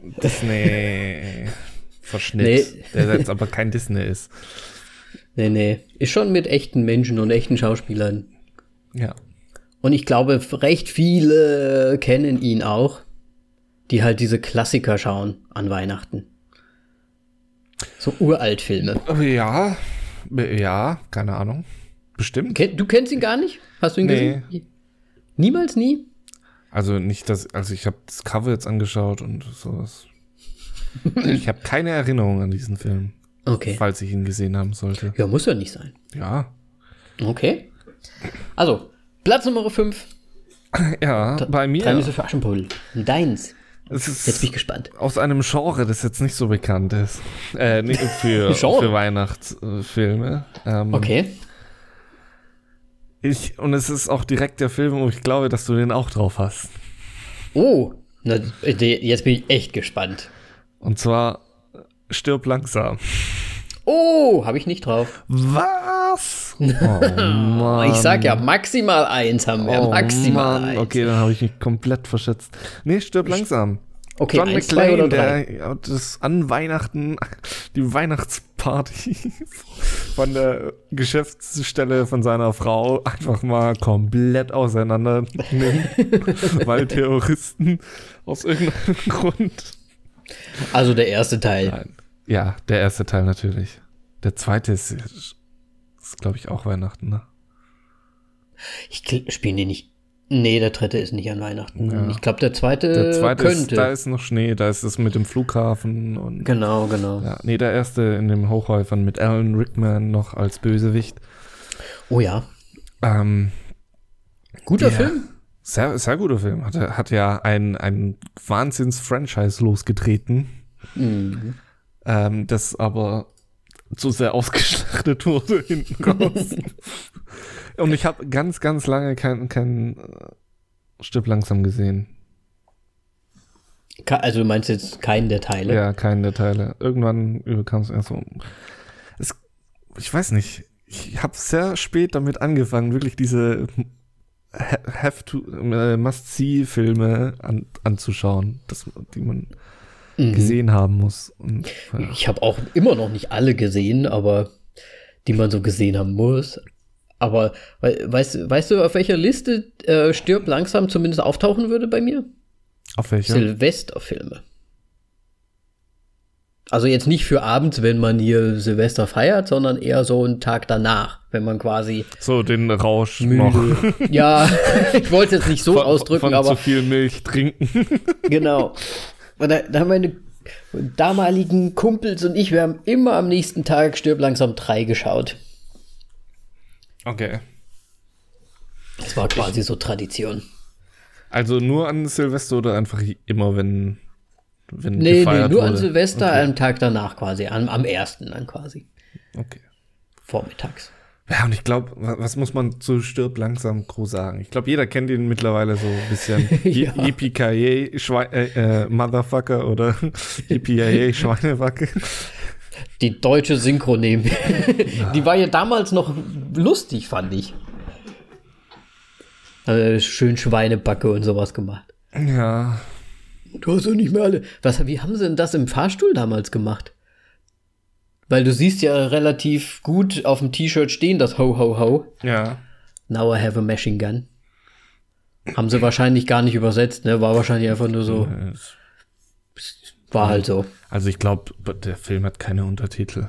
Disney-Verschnitt, Nee. der jetzt aber kein Disney ist. Nee, nee. Ist schon mit echten Menschen und echten Schauspielern. Ja. Und ich glaube, recht viele kennen ihn auch, die halt diese Klassiker schauen an Weihnachten. So Uraltfilme. Aber Ja, ja, keine Ahnung. Bestimmt. Du kennst ihn gar nicht? Hast du ihn Nee. gesehen? Niemals nie? Also nicht das, also ich habe das Cover jetzt angeschaut und sowas. ich habe keine Erinnerung an diesen Film, Okay. falls ich ihn gesehen haben sollte. Ja, muss ja nicht sein. Ja. Okay. Also, Platz Nummer 5. Ja, bei Drei mir. Nüsse für Aschenputtel. Deins. Jetzt bin ich gespannt. aus einem Genre, das jetzt nicht so bekannt ist. Äh, nicht für, für Weihnachtsfilme. Ähm, Okay. Ich, und es ist auch direkt der Film, wo ich glaube, dass du den auch drauf hast. Oh, na, jetzt bin ich echt gespannt. Und zwar Stirb langsam. Oh, habe ich nicht drauf. Was? Oh. Ich sag ja, maximal eins haben wir. Oh, maximal Mann. eins. Okay, dann habe ich mich komplett verschätzt. Nee, Stirb langsam. Okay, John eins, McClane, oder drei? der das an Weihnachten, die Party von der Geschäftsstelle von seiner Frau einfach mal komplett auseinander nimmt, weil Terroristen aus irgendeinem Grund. Also der erste Teil. Nein. Ja, der erste Teil natürlich. Der zweite ist, ist glaube ich, auch Weihnachten, ne? Ich spiele den nicht. Nee, der dritte ist nicht an Weihnachten. Ja. Ich glaube, der zweite, Der zweite könnte. ist, da ist noch Schnee, da ist es mit dem Flughafen und. genau, genau. Ja, nee, der erste in den Hochhäufern mit Alan Rickman noch als Bösewicht. Oh ja. Ähm, Guter. Film. sehr, sehr guter Film. Hat, hat ja ein, ein Wahnsinns-Franchise losgetreten, Mhm. ähm, das aber zu sehr ausgeschlachtet wurde hinten raus. und ich habe ganz, ganz lange kein, kein äh, Stück langsam gesehen. Also du meinst jetzt keinen der Teile? Ja, keinen der Teile. Irgendwann überkam es erst so. Es, ich weiß nicht. Ich habe sehr spät damit angefangen, wirklich diese ha- have to äh, must see Filme an, anzuschauen, das, die man Mhm. gesehen haben muss. Und, ja. Ich habe auch immer noch nicht alle gesehen, aber die man so gesehen haben muss. Aber we weißt, weißt du, auf welcher Liste äh, Stirb langsam zumindest auftauchen würde bei mir? Auf welche? Silvesterfilme. Also jetzt nicht für abends, wenn man hier Silvester feiert, sondern eher so einen Tag danach, wenn man quasi So den Rausch noch. müde. ja, ich wollte es jetzt nicht so Von, ausdrücken, von aber zu viel Milch trinken. Genau. Und da, da haben meine damaligen Kumpels und ich, wir haben immer am nächsten Tag Stirb langsam 3 geschaut. Okay. Das war quasi so Tradition. Also nur an Silvester oder einfach immer, wenn, wenn Nee, nee, nur an wurde? Silvester, Okay. am Tag danach quasi, am, am ersten dann quasi. okay. Vormittags. Ja, und ich glaube, was muss man zu Stirb langsam groß sagen? Ich glaube, jeder kennt ihn mittlerweile so ein bisschen. Ja. Äh, äh, Motherfucker oder Yippie Schweinewacke. Die deutsche Synchro nehmen. Die war ja damals noch lustig, fand ich. Also schön Schweinebacke und sowas gemacht. Ja, Du hast doch nicht mehr alle. Was, wie haben sie denn das im Fahrstuhl damals gemacht? Weil du siehst ja relativ gut auf dem T-Shirt stehen, das Ho Ho Ho. ja. Now I have a machine gun. Haben sie wahrscheinlich gar nicht übersetzt, ne? War wahrscheinlich einfach nur so. War halt so. Also ich glaube, der Film hat keine Untertitel.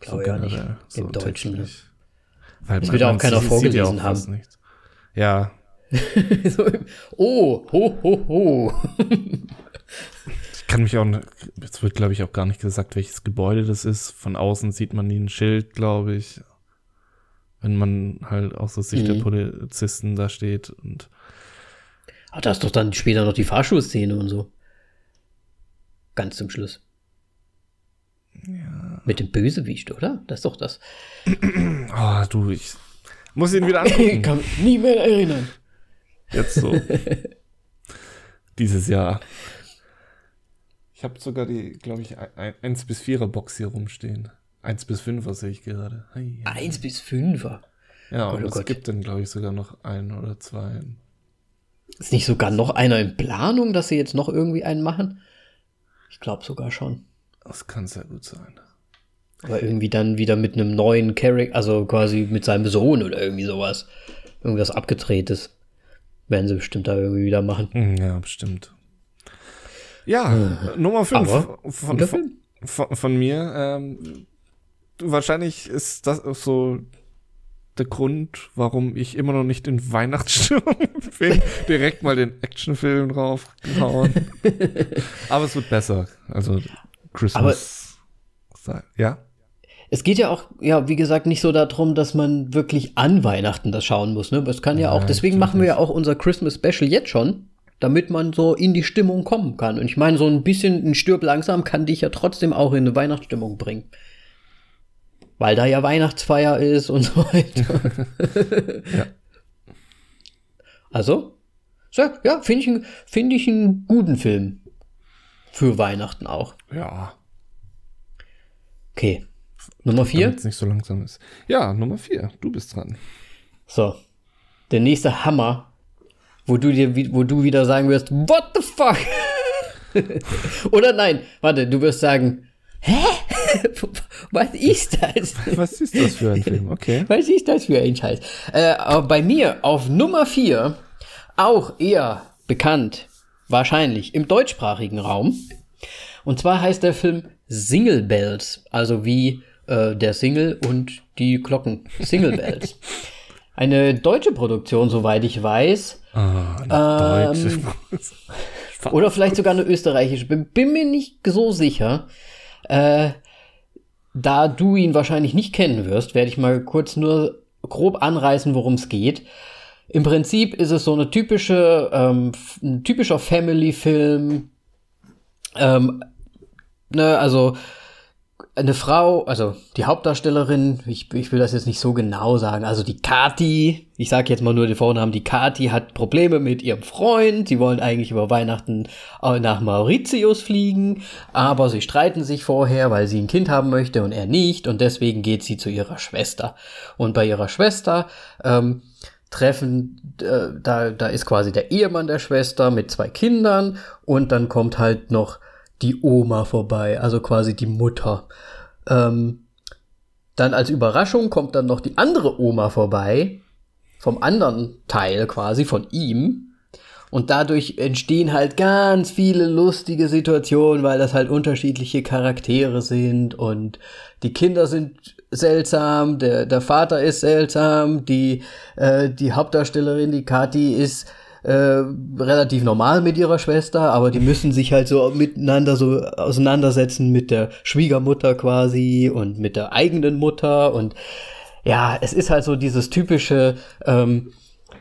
Glaube ja nicht. Im Deutschen. Ne? textlich. Weil Das wird ja auch keiner sieht vorgelesen auch fast haben. nichts. Ja, so, oh, ho, ho, ho. ich kann mich auch, ne- es wird glaube ich auch gar nicht gesagt, welches Gebäude das ist. Von außen sieht man nie ein Schild, glaube ich. Wenn man halt aus der Sicht der Mhm. Polizisten da steht und Ah, da ist doch dann später noch die Fahrschulszene und so. Ganz zum Schluss. Mit dem Bösewicht, oder? Das ist doch das. Oh, du, ich muss ihn wieder Ich angucken. kann mich nie mehr erinnern. Jetzt so. Dieses Jahr. Ich habe sogar die, glaube ich, 1 bis 4er Box hier rumstehen. 1 bis 5er sehe ich gerade. Ei. Eins bis fünfer. Ja, Gott, und oh es Gott. gibt dann, glaube ich, sogar noch ein oder zwei. Ist nicht sogar noch einer in Planung, dass sie jetzt noch irgendwie einen machen? Ich glaube sogar schon. Das kann sehr gut sein. Aber irgendwie dann wieder mit einem neuen Charakter, also quasi mit seinem Sohn oder irgendwie sowas. Irgendwas abgedrehtes. Werden sie bestimmt da irgendwie wieder machen. Hm, Ja, bestimmt. Ja, Nummer 5 Aber von, von, von, von mir. Ähm, wahrscheinlich ist das so der Grund, warum ich immer noch nicht in Weihnachtsstimmung bin. Direkt mal den Actionfilm draufgehauen. Aber es wird besser. Also Christmas. ja? Es geht ja auch, ja, wie gesagt, nicht so darum, dass man wirklich an Weihnachten das schauen muss. Ne? Es kann ja auch, Nein, deswegen machen wir ja auch unser Christmas Special jetzt schon, damit man so in die Stimmung kommen kann. Und ich meine, so ein bisschen ein Stirb langsam kann dich ja trotzdem auch in eine Weihnachtsstimmung bringen. Weil da ja Weihnachtsfeier ist und so weiter. Ja. Also, so, ja, finde ich, einen- find ich einen guten Film. Für Weihnachten auch. Ja. Okay. Nummer vier. Damit nicht so langsam ist. Ja, Nummer 4. Du bist dran. So. Der nächste Hammer, wo du dir, wo du wieder sagen wirst, what the fuck? Oder nein, warte, du wirst sagen, Hä? Was ist das? Was ist das für ein Film? Okay. Was ist das für ein Scheiß? Äh, bei mir auf Nummer 4, auch eher bekannt, wahrscheinlich im deutschsprachigen Raum. Und zwar heißt der Film Single Bells, also wie äh, der Single und die Glocken. Single Bells. Eine deutsche Produktion, soweit ich weiß. Ah, Ähm, Deutsch. Oder vielleicht sogar eine österreichische. Bin, bin mir nicht so sicher. Äh, da du ihn wahrscheinlich nicht kennen wirst, werde ich mal kurz nur grob anreißen, worum es geht. Im Prinzip ist es so eine typische, ähm, ein typischer Family-Film. Ähm, ne, also eine Frau, also die Hauptdarstellerin, ich, ich will das jetzt nicht so genau sagen, also die Kati, ich sage jetzt mal nur den Vornamen, die Kati hat Probleme mit ihrem Freund, sie wollen eigentlich über Weihnachten nach Mauritius fliegen, aber sie streiten sich vorher, weil sie ein Kind haben möchte und er nicht und deswegen geht sie zu ihrer Schwester. Und bei ihrer Schwester ähm, treffen, äh, da, da ist quasi der Ehemann der Schwester mit zwei Kindern und dann kommt halt noch die Oma vorbei, also quasi die Mutter. Ähm, dann als Überraschung kommt dann noch die andere Oma vorbei, vom anderen Teil quasi, von ihm. Und dadurch entstehen halt ganz viele lustige Situationen, weil das halt unterschiedliche Charaktere sind und die Kinder sind seltsam, der, der Vater ist seltsam, die, äh, die Hauptdarstellerin, die Kathi, ist äh, relativ normal mit ihrer Schwester, aber die müssen sich halt so miteinander so auseinandersetzen mit der Schwiegermutter quasi und mit der eigenen Mutter und ja, es ist halt so dieses typische ähm,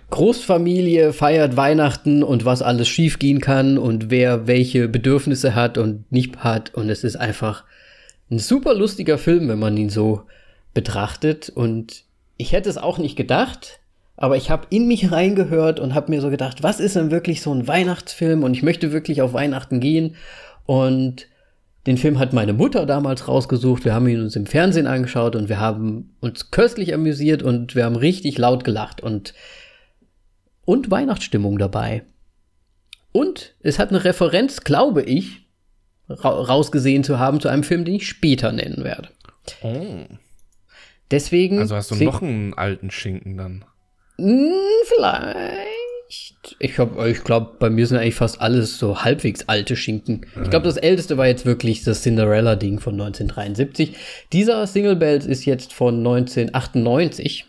Großfamilie feiert Weihnachten und was alles schiefgehen kann und wer welche Bedürfnisse hat und nicht hat und es ist einfach ein super lustiger Film, wenn man ihn so betrachtet und ich hätte es auch nicht gedacht, aber ich habe in mich reingehört und habe mir so gedacht, was ist denn wirklich so ein Weihnachtsfilm und ich möchte wirklich auf Weihnachten gehen und den Film hat meine Mutter damals rausgesucht, wir haben ihn uns im Fernsehen angeschaut und wir haben uns köstlich amüsiert und wir haben richtig laut gelacht und und Weihnachtsstimmung dabei. Und es hat eine Referenz, glaube ich, ra rausgesehen zu haben zu einem Film, den ich später nennen werde. Oh. Deswegen. Also hast du noch einen alten Schinken dann? Hm, vielleicht. Ich, hab- ich glaube, bei mir sind eigentlich fast alles so halbwegs alte Schinken. Ich glaube, das älteste war jetzt wirklich das Cinderella-Ding von 1973. Dieser Single Bells ist jetzt von 1998.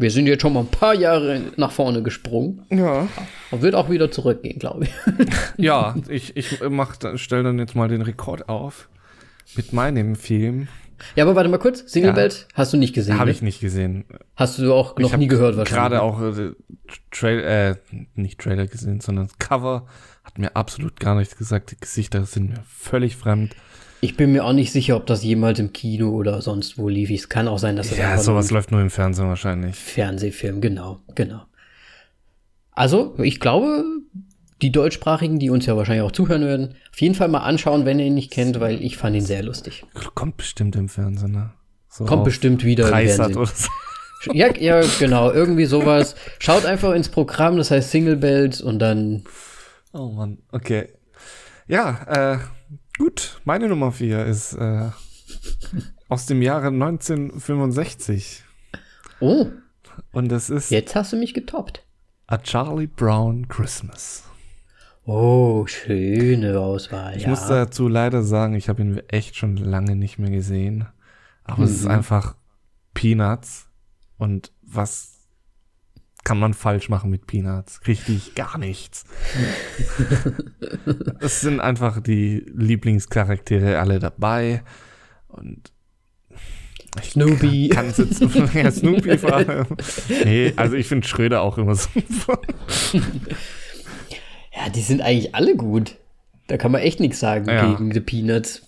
Wir sind jetzt schon mal ein paar Jahre nach vorne gesprungen. Ja. Und wird auch wieder zurückgehen, glaube ich. Ja, ich, ich mach, stelle dann jetzt mal den Rekord auf mit meinem Film. Ja, aber warte mal kurz. Single Ja. Bells hast du nicht gesehen. Habe ne? ich nicht gesehen. Hast du auch noch nie gehört wahrscheinlich. Gerade auch äh, Trail, äh, nicht Trailer gesehen, sondern Cover hat mir absolut gar nichts gesagt. Die Gesichter sind mir völlig fremd. Ich bin mir auch nicht sicher, ob das jemals im Kino oder sonst wo lief. Es kann auch sein, dass das Ja, sowas läuft nur im Fernsehen wahrscheinlich. ein Fernsehfilm, genau, genau. Also, ich glaube, die Deutschsprachigen, die uns ja wahrscheinlich auch zuhören werden, auf jeden Fall mal anschauen, wenn ihr ihn nicht kennt, weil ich fand ihn sehr lustig. Kommt bestimmt im Fernsehen, ne? So Kommt bestimmt wieder im Fernsehen. oder so. Ja, ja, genau, irgendwie sowas. Schaut einfach ins Programm, das heißt Single Bells und dann Oh Mann, okay. Ja, äh, gut. Meine Nummer vier ist äh, aus dem Jahre 1965. Oh, Und es ist jetzt hast du mich getoppt. A Charlie Brown Christmas. Oh, schöne Auswahl. Ich ja. muss dazu leider sagen, ich habe ihn echt schon lange nicht mehr gesehen. Aber es ist Mhm. einfach Peanuts. Und was kann man falsch machen mit Peanuts? Richtig gar nichts. es sind einfach die Lieblingscharaktere alle dabei. Und Snoopy. kann es jetzt ja, Snoopy vor allem. Nee, also ich finde Schröder auch immer super. Ja, die sind eigentlich alle gut. Da kann man echt nichts sagen Ja. gegen The Peanuts.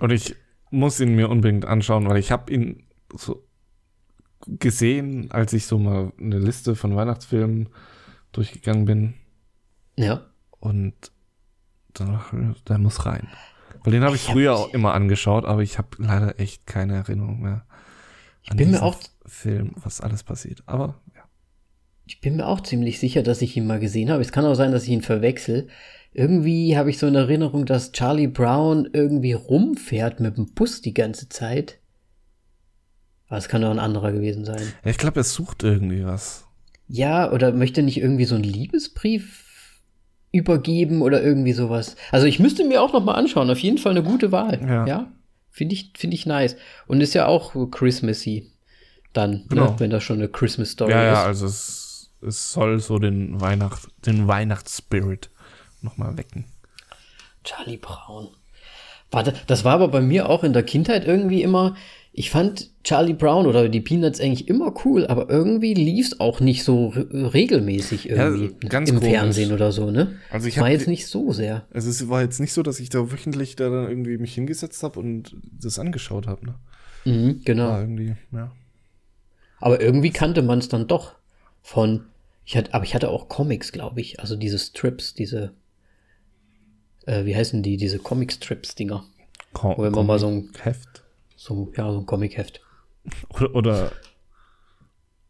Und ich muss ihn mir unbedingt anschauen, weil ich habe ihn so gesehen, als ich so mal eine Liste von Weihnachtsfilmen durchgegangen bin. Ja. Und der muss rein. Weil den habe ich Ich hab- früher auch immer angeschaut, aber ich habe leider echt keine Erinnerung mehr. Ich bin mir auch- Film, was alles passiert. Aber. Ich bin mir auch ziemlich sicher, dass ich ihn mal gesehen habe. Es kann auch sein, dass ich ihn verwechsel. irgendwie habe ich so in Erinnerung, dass Charlie Brown irgendwie rumfährt mit dem Bus die ganze Zeit. Aber es kann doch ein anderer gewesen sein. Ja, ich glaube, er sucht irgendwie was. Ja, oder möchte nicht irgendwie so einen Liebesbrief übergeben oder irgendwie sowas. Also ich müsste mir auch noch mal anschauen. Auf jeden Fall eine gute Wahl. Ja. Ja, finde ich finde ich nice. Und ist ja auch Christmassy dann, Genau. ne, wenn das schon eine Christmas Story Ja, ja, ist. also es, es soll so den Weihnacht, den Weihnachtsspirit nochmal wecken. Charlie Brown. Warte, das war aber bei mir auch in der Kindheit irgendwie immer. Ich fand Charlie Brown oder die Peanuts eigentlich immer cool, aber irgendwie lief es auch nicht so re regelmäßig irgendwie ganz im komisch. Fernsehen oder so, ne? Also ich war jetzt nicht so sehr. Also es war jetzt nicht so, dass ich da wöchentlich da dann irgendwie mich hingesetzt habe und das angeschaut habe. Ne? Mhm, genau. War irgendwie, ja. Aber irgendwie kannte man es dann doch von. Ich hatte, aber ich hatte auch Comics, glaube ich. Also diese Strips, diese. Äh, wie heißen die? Diese Comic-Strips-Dinger. Ko Wo immer mal so ein, Heft. so, ja, so ein Comic-Heft. Oder, oder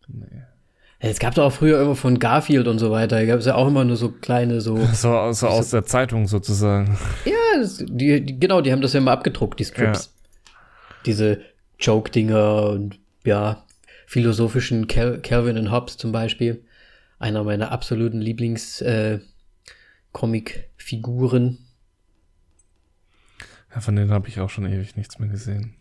Ja, Es gab doch auch früher immer von Garfield und so weiter. Da gab es ja auch immer nur so kleine, so. so, so aus der Zeitung sozusagen. Ja, das, die, die, genau, die haben das ja immer abgedruckt, die Strips. Diese Joke-Dinger und ja, philosophischen Cal Calvin und Hobbes zum Beispiel. Einer meiner absoluten Lieblings-Comic-Figuren. Ja, von denen habe ich auch schon ewig nichts mehr gesehen.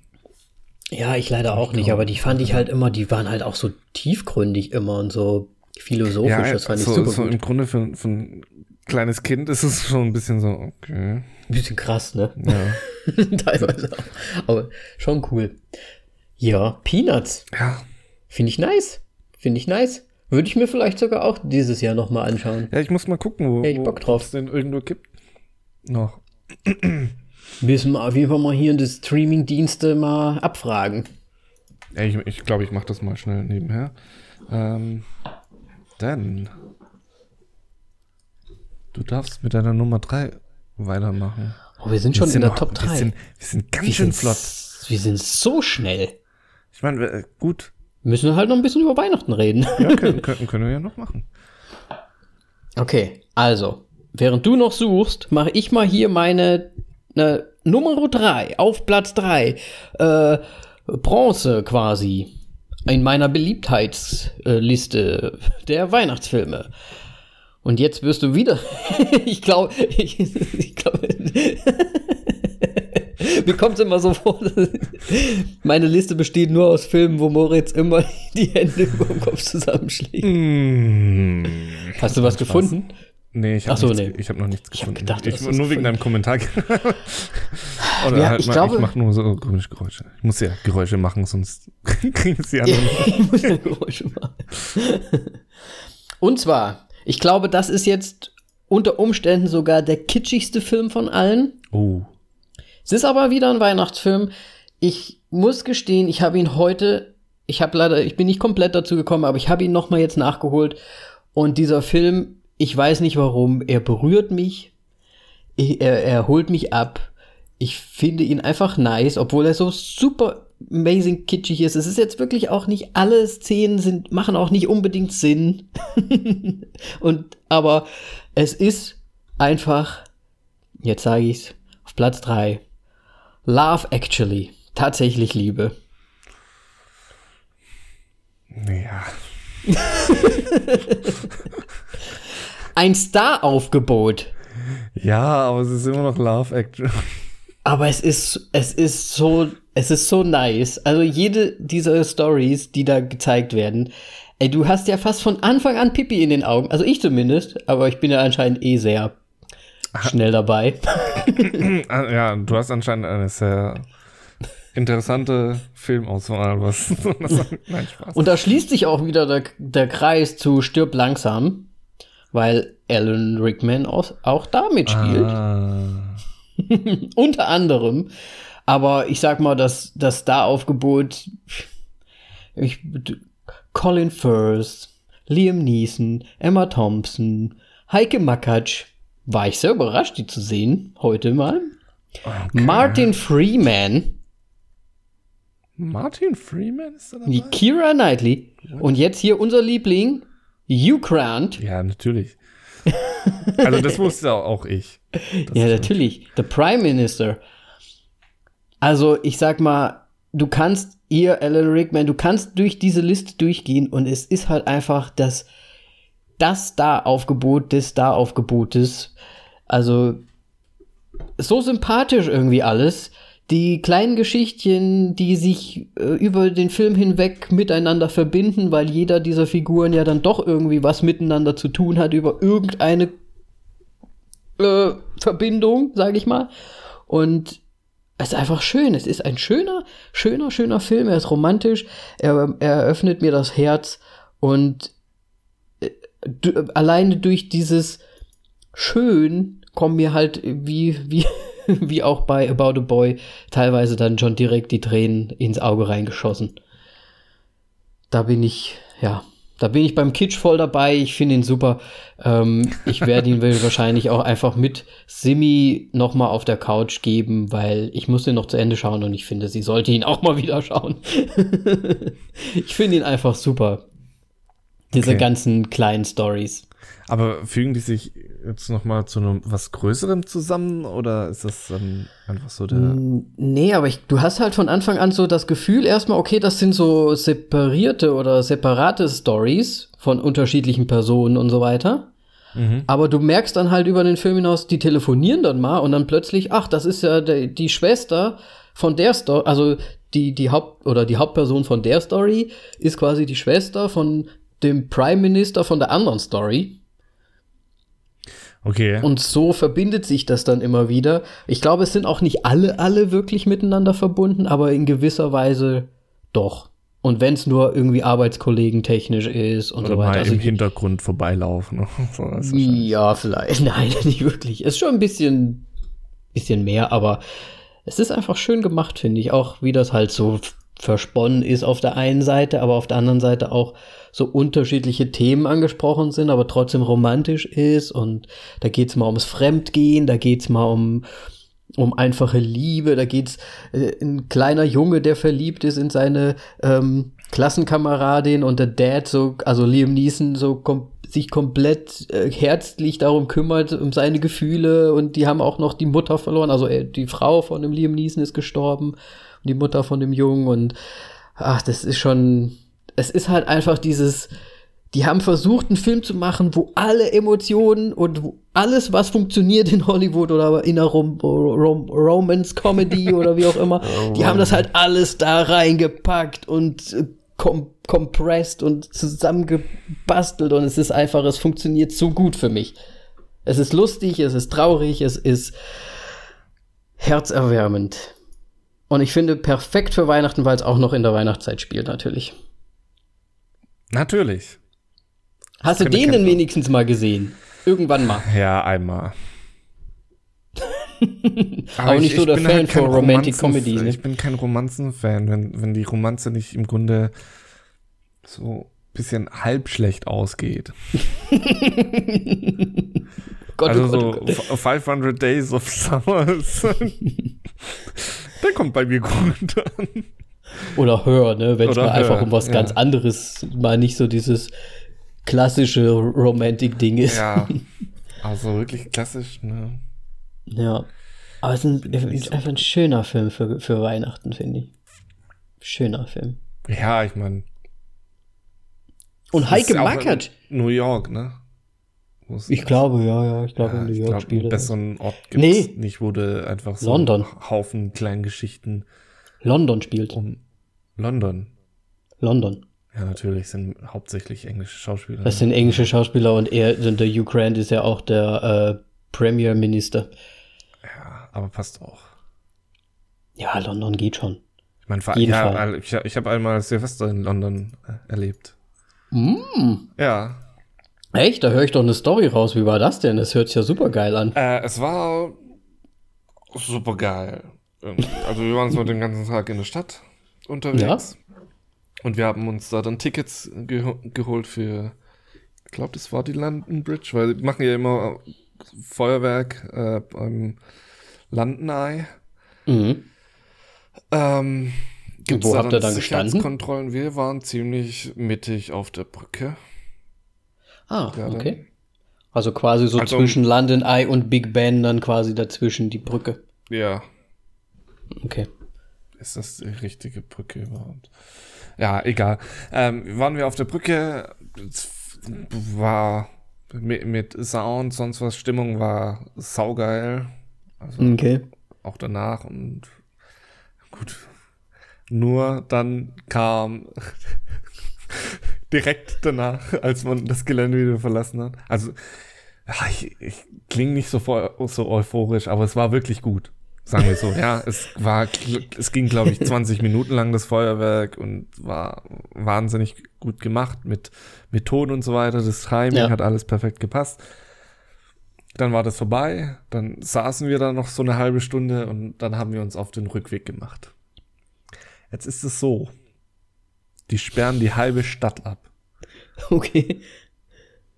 ja, ich leider auch nicht, aber die fand ich halt immer, die waren halt auch so tiefgründig immer und so philosophisch. das fand so, ich super so gut. im Grunde für, für ein kleines Kind ist es schon ein bisschen so, okay. Bisschen krass, ne? Ja. Teilweise auch. Aber schon cool. Ja, Peanuts. ja. Finde ich nice. Finde ich nice. Würde ich mir vielleicht sogar auch dieses Jahr nochmal anschauen. Ja, ich muss mal gucken, wo Ja, ich wo Bock drauf. es den irgendwo gibt. Noch. Müssen wir auf jeden Fall mal hier in die Streaming-Dienste mal abfragen. Ja, ich glaube, ich, glaub, ich mache das mal schnell nebenher. Ähm, dann. Du darfst mit deiner Nummer 3 weitermachen. Oh, wir sind schon Wir in sind der noch- Top Wir 3. sind, wir sind ganz wir, schön sind, flott. wir sind so schnell. Ich meine, wir- äh, gut. Müssen wir halt noch ein bisschen über Weihnachten reden. Ja, können, können, können wir ja noch machen. Okay, also, während du noch suchst, mache ich mal hier meine äh, Nummer 3 auf Platz 3. Äh, Bronze quasi. In meiner Beliebtheitsliste der Weihnachtsfilme. Und jetzt wirst du wieder. ich glaube, ich, ich glaube. Mir kommt es immer so vor, meine Liste besteht nur aus Filmen, wo Moritz immer die Hände über dem Kopf zusammenschlägt. Mm. Hast du was gefunden? Nee, ich habe so, nee. ich hab noch nichts Ich gefunden. gedacht, du hast ich, nur wegen gefunden. deinem Kommentar. Oder Ja, halt ich mal, glaube- ich mache nur so komische Geräusche. Ich muss ja Geräusche machen, sonst kriegen sie Ja, anderen. ich muss ja Geräusche machen. Und zwar, ich glaube, das ist jetzt unter Umständen sogar der kitschigste Film von allen. Oh. Es ist aber wieder ein Weihnachtsfilm. Ich muss gestehen, ich habe ihn heute, ich habe leider, ich bin nicht komplett dazu gekommen, aber ich habe ihn noch mal jetzt nachgeholt. Und dieser Film, ich weiß nicht warum, er berührt mich, ich, er, er holt mich ab. Ich finde ihn einfach nice, obwohl er so super amazing kitschig ist. Es ist jetzt wirklich auch nicht alle Szenen sind machen auch nicht unbedingt Sinn. Und aber es ist einfach jetzt sage ich's auf Platz 3 Love Actually. Tatsächlich Liebe. Ja. Ein Star-Aufgebot. Ja, aber es ist immer noch Love Action. Aber es ist, es ist so, es ist so nice. Also jede dieser Stories, die da gezeigt werden, ey, du hast ja fast von Anfang an Pipi in den Augen. Also ich zumindest, aber ich bin ja anscheinend eh sehr schnell dabei. Ah, ja, du hast anscheinend eine sehr interessante Filmauswahl, was Nein, Spaß. Und da schließt sich auch wieder der, der Kreis zu Stirb langsam, weil Alan Rickman auch, auch da mitspielt. Ah. Unter anderem. Aber ich sag mal, dass das Star-Aufgebot ich, Colin Firth, Liam Neeson, Emma Thompson, Heike Makatsch. War ich sehr überrascht, die zu sehen, heute mal. Martin Freeman, Martin Freeman ist da die dabei? Kira Knightley und jetzt hier unser Liebling, Hugh Grant. Ja, natürlich. Also das wusste auch ich. Das ja, natürlich. The Prime Minister. Also, ich sag mal, du kannst ihr, Alan Rickman, du kannst durch diese Liste durchgehen und es ist halt einfach das, das Star-Aufgebot des Star-Aufgebotes. Also, so sympathisch irgendwie alles. Die kleinen Geschichtchen, die sich äh, über den Film hinweg miteinander verbinden, weil jeder dieser Figuren ja dann doch irgendwie was miteinander zu tun hat über irgendeine äh, Verbindung, sage ich mal. Und es ist einfach schön. Es ist ein schöner, schöner, schöner Film. Er ist romantisch. Er, er eröffnet mir das Herz. Und alleine durch dieses Schön kommen mir halt wie, wie, wie auch bei About a Boy teilweise dann schon direkt die Tränen ins Auge reingeschossen. Da bin ich, ja, da bin ich beim Kitsch voll dabei. Ich finde ihn super. Ähm, ich werde ihn wahrscheinlich auch einfach mit Simi noch mal auf der Couch geben, weil ich muss ihn noch zu Ende schauen und ich finde, sie sollte ihn auch mal wieder schauen. ich finde ihn einfach super. Diese Okay. ganzen kleinen Stories. Aber fügen die sich jetzt noch mal zu einem was Größerem zusammen oder ist das dann einfach so der? Nee, aber ich, du hast halt von Anfang an so das Gefühl erstmal, okay, das sind so separierte oder separate Stories von unterschiedlichen Personen und so weiter. Mhm. Aber du merkst dann halt über den Film hinaus, die telefonieren dann mal und dann plötzlich, ach, das ist ja die, die Schwester von der Story, also die, die Haupt- oder die Hauptperson von der Story ist quasi die Schwester von dem Prime Minister von der anderen Story. Okay. Und so verbindet sich das dann immer wieder. Ich glaube, es sind auch nicht alle, alle wirklich miteinander verbunden, aber in gewisser Weise doch. Und wenn es nur irgendwie Arbeitskollegen technisch ist und oder so mal weiter. Also im Hintergrund vorbeilaufen. so, ja, vielleicht. Nein, nicht wirklich. Ist schon ein bisschen, bisschen mehr, aber es ist einfach schön gemacht, finde ich. Auch wie das halt so versponnen ist auf der einen Seite, aber auf der anderen Seite auch so unterschiedliche Themen angesprochen sind, aber trotzdem romantisch ist. Und da geht's mal ums Fremdgehen, da geht's mal um, um einfache Liebe, da geht's äh, ein kleiner Junge, der verliebt ist in seine ähm, Klassenkameradin und der Dad so, also Liam Neeson so kom sich komplett äh, herzlich darum kümmert, um seine Gefühle und die haben auch noch die Mutter verloren, also äh, die Frau von dem Liam Neeson ist gestorben und die Mutter von dem Jungen und ach, das ist schon, es ist halt einfach dieses, die haben versucht, einen Film zu machen, wo alle Emotionen und wo alles, was funktioniert in Hollywood oder in einer Rom Rom Romance-Comedy oder wie auch immer, die haben das halt alles da reingepackt und äh, kom compressed und zusammengebastelt und es ist einfach, es funktioniert so gut für mich. Es ist lustig, es ist traurig, es ist herzerwärmend. Und ich finde perfekt für Weihnachten, weil es auch noch in der Weihnachtszeit spielt, natürlich. Natürlich. Hast du den denn wenigstens mal gesehen? Irgendwann mal. Ja, einmal. Aber nicht so der Fan kein von Romantic Comedy, ne? Ich bin kein Romanzen-Fan, wenn, wenn die Romanze nicht im Grunde so ein bisschen halb schlecht ausgeht. Gott, also oh Gott, so oh Gott. f- 500 Days of Summer. Der kommt bei mir gut an. Oder Hör, ne? Wenn es mal einfach Hör, um was ja. ganz anderes, mal nicht so dieses klassische Romantic-Ding ist. Ja, also wirklich klassisch, ne? Ja. Aber es ist, ein, ist einfach ein schöner Film für, für Weihnachten, finde ich. Schöner Film. Ja, ich meine. Und Heike Mackert. New York, ne? Ich glaube, ja, ja, ich glaube, Ja, in New York glaube, spielt einen er. besseren Ort gibt es Nee. nicht, wo du einfach so London. einen Haufen kleinen Geschichten London spielt. um London. London. Ja, natürlich sind hauptsächlich englische Schauspieler. Das sind englische Schauspieler und er, der Hugh Grant ist ja auch der äh, Premierminister. ja, aber passt auch. Ja, London geht schon. Ich meine, ja, Fall. ich, ich habe einmal Silvester in London äh, erlebt. Mm. Ja, Echt? Da höre ich doch eine Story raus. Wie war das denn? Das hört sich ja super geil an. äh, es war super geil. Also wir waren so den ganzen Tag in der Stadt unterwegs. Und wir haben uns da dann Tickets geho geholt für, ich glaube, das war die London Bridge, weil die machen ja immer Feuerwerk äh, beim London Eye. Mhm. Ähm, gibt's wo da habt ihr dann gestanden? Wir waren ziemlich mittig auf der Brücke. Ah, Ja, dann- okay. Also quasi so Also- zwischen London Eye und Big Ben dann quasi dazwischen die Brücke. Ja, Okay. ist das die richtige Brücke überhaupt? Ja, egal. Ähm, waren wir auf der Brücke, es war mit, mit Sound, sonst was, Stimmung war saugeil. Also Okay. auch danach und gut. Nur dann kam direkt danach, als man das Gelände wieder verlassen hat. Also, ich, ich klinge nicht so, so euphorisch, aber es war wirklich gut. Sagen wir so, ja, es war, es ging, glaube ich, 20 Minuten lang das Feuerwerk und war wahnsinnig gut gemacht mit, mit Ton und so weiter. Das Timing Ja. hat alles perfekt gepasst. Dann war das vorbei, dann saßen wir da noch so eine halbe Stunde und dann haben wir uns auf den Rückweg gemacht. Jetzt ist es so, die sperren die halbe Stadt ab Okay.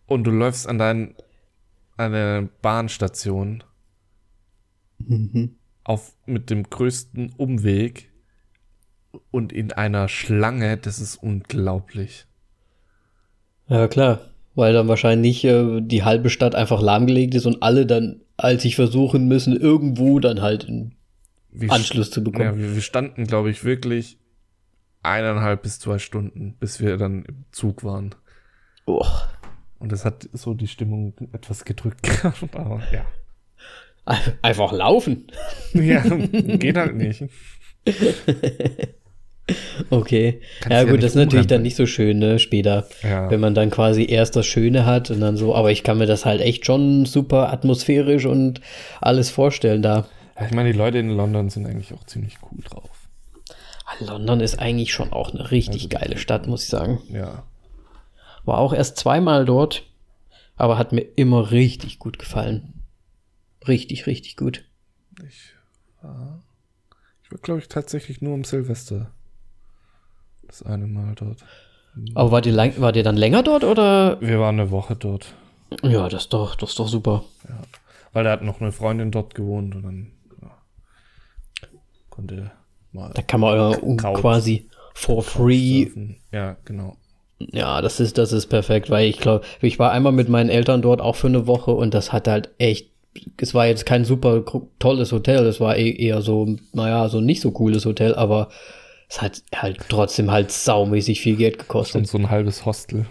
und du läufst an dein, an eine Bahnstation auf, mit dem größten Umweg und in einer Schlange, das ist unglaublich. Ja, klar. Weil dann wahrscheinlich äh, die halbe Stadt einfach lahmgelegt ist und alle dann, als sich versuchen müssen, irgendwo dann halt einen Wir Anschluss zu bekommen. Ja, wir, wir standen, glaube ich, wirklich eineinhalb bis zwei Stunden, bis wir dann im Zug waren. Oh. Und das hat so die Stimmung etwas gedrückt. Aber ja. Ein- Einfach laufen. Ja, geht halt nicht. Okay. Kannst ja, ja gut, nicht das ist natürlich umrempeln. dann nicht so schön, ne, später. Ja. Wenn man dann quasi erst das Schöne hat und dann so, aber ich kann mir das halt echt schon super atmosphärisch und alles vorstellen da. Ja, Ich meine, die Leute in London sind eigentlich auch ziemlich cool drauf. London ist eigentlich schon auch eine richtig geile Stadt, muss ich sagen. Ja. War auch erst zweimal dort, aber hat mir immer richtig gut gefallen. Richtig, richtig gut. Ich war, ich war glaube ich, tatsächlich nur um Silvester. Das eine Mal dort. Aber war dir, lang, war dir dann länger dort oder? Wir waren eine Woche dort. Ja, das ist doch, das ist doch super. Weil da hat noch eine Freundin dort gewohnt und dann ja, konnte mal Da kann man äh, quasi for free surfen. Ja, genau. Ja, das ist, das ist perfekt, weil ich glaube, ich war einmal mit meinen Eltern dort auch für eine Woche und das hat halt echt, es war jetzt kein super tolles Hotel, es war eh- eher so, naja, so nicht so cooles Hotel, aber es hat halt trotzdem halt saumäßig viel Geld Und gekostet. so ein halbes Hostel.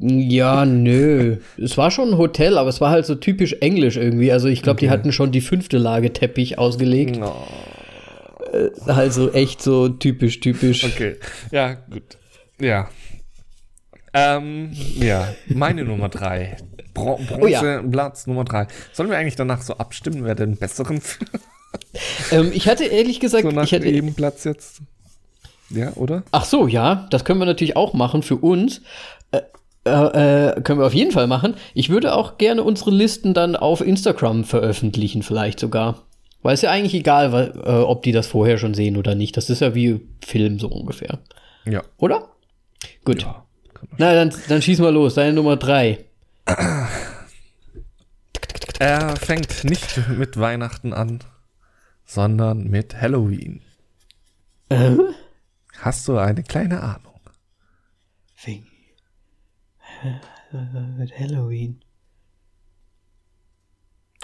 Ja, nö. Es war schon ein Hotel, aber es war halt so typisch englisch irgendwie. Also ich glaube, die hatten schon die fünfte Lage Teppich ausgelegt. No. Also echt so typisch, typisch. Okay. Ja, gut. Ja. Ähm, ja, meine Nummer drei. Bro Oh ja. Bronzeplatz Nummer drei. Sollen wir eigentlich danach so abstimmen, wer den besseren Ähm, ich hatte ehrlich gesagt, so ich hätte, jedem Platz jetzt? Ja, oder? Ach so, ja, das können wir natürlich auch machen für uns. Äh, äh, äh, können wir auf jeden Fall machen. Ich würde auch gerne unsere Listen dann auf Instagram veröffentlichen, vielleicht sogar. Weil es ja eigentlich egal, weil, äh, ob die das vorher schon sehen oder nicht. Das ist ja wie Film so ungefähr. Ja. Oder? Gut. Ja. Na, dann, dann schieß mal los. Deine Nummer drei. Er fängt nicht mit Weihnachten an, sondern mit Halloween. Äh? Hast du eine kleine Ahnung? Fing. Mit Halloween.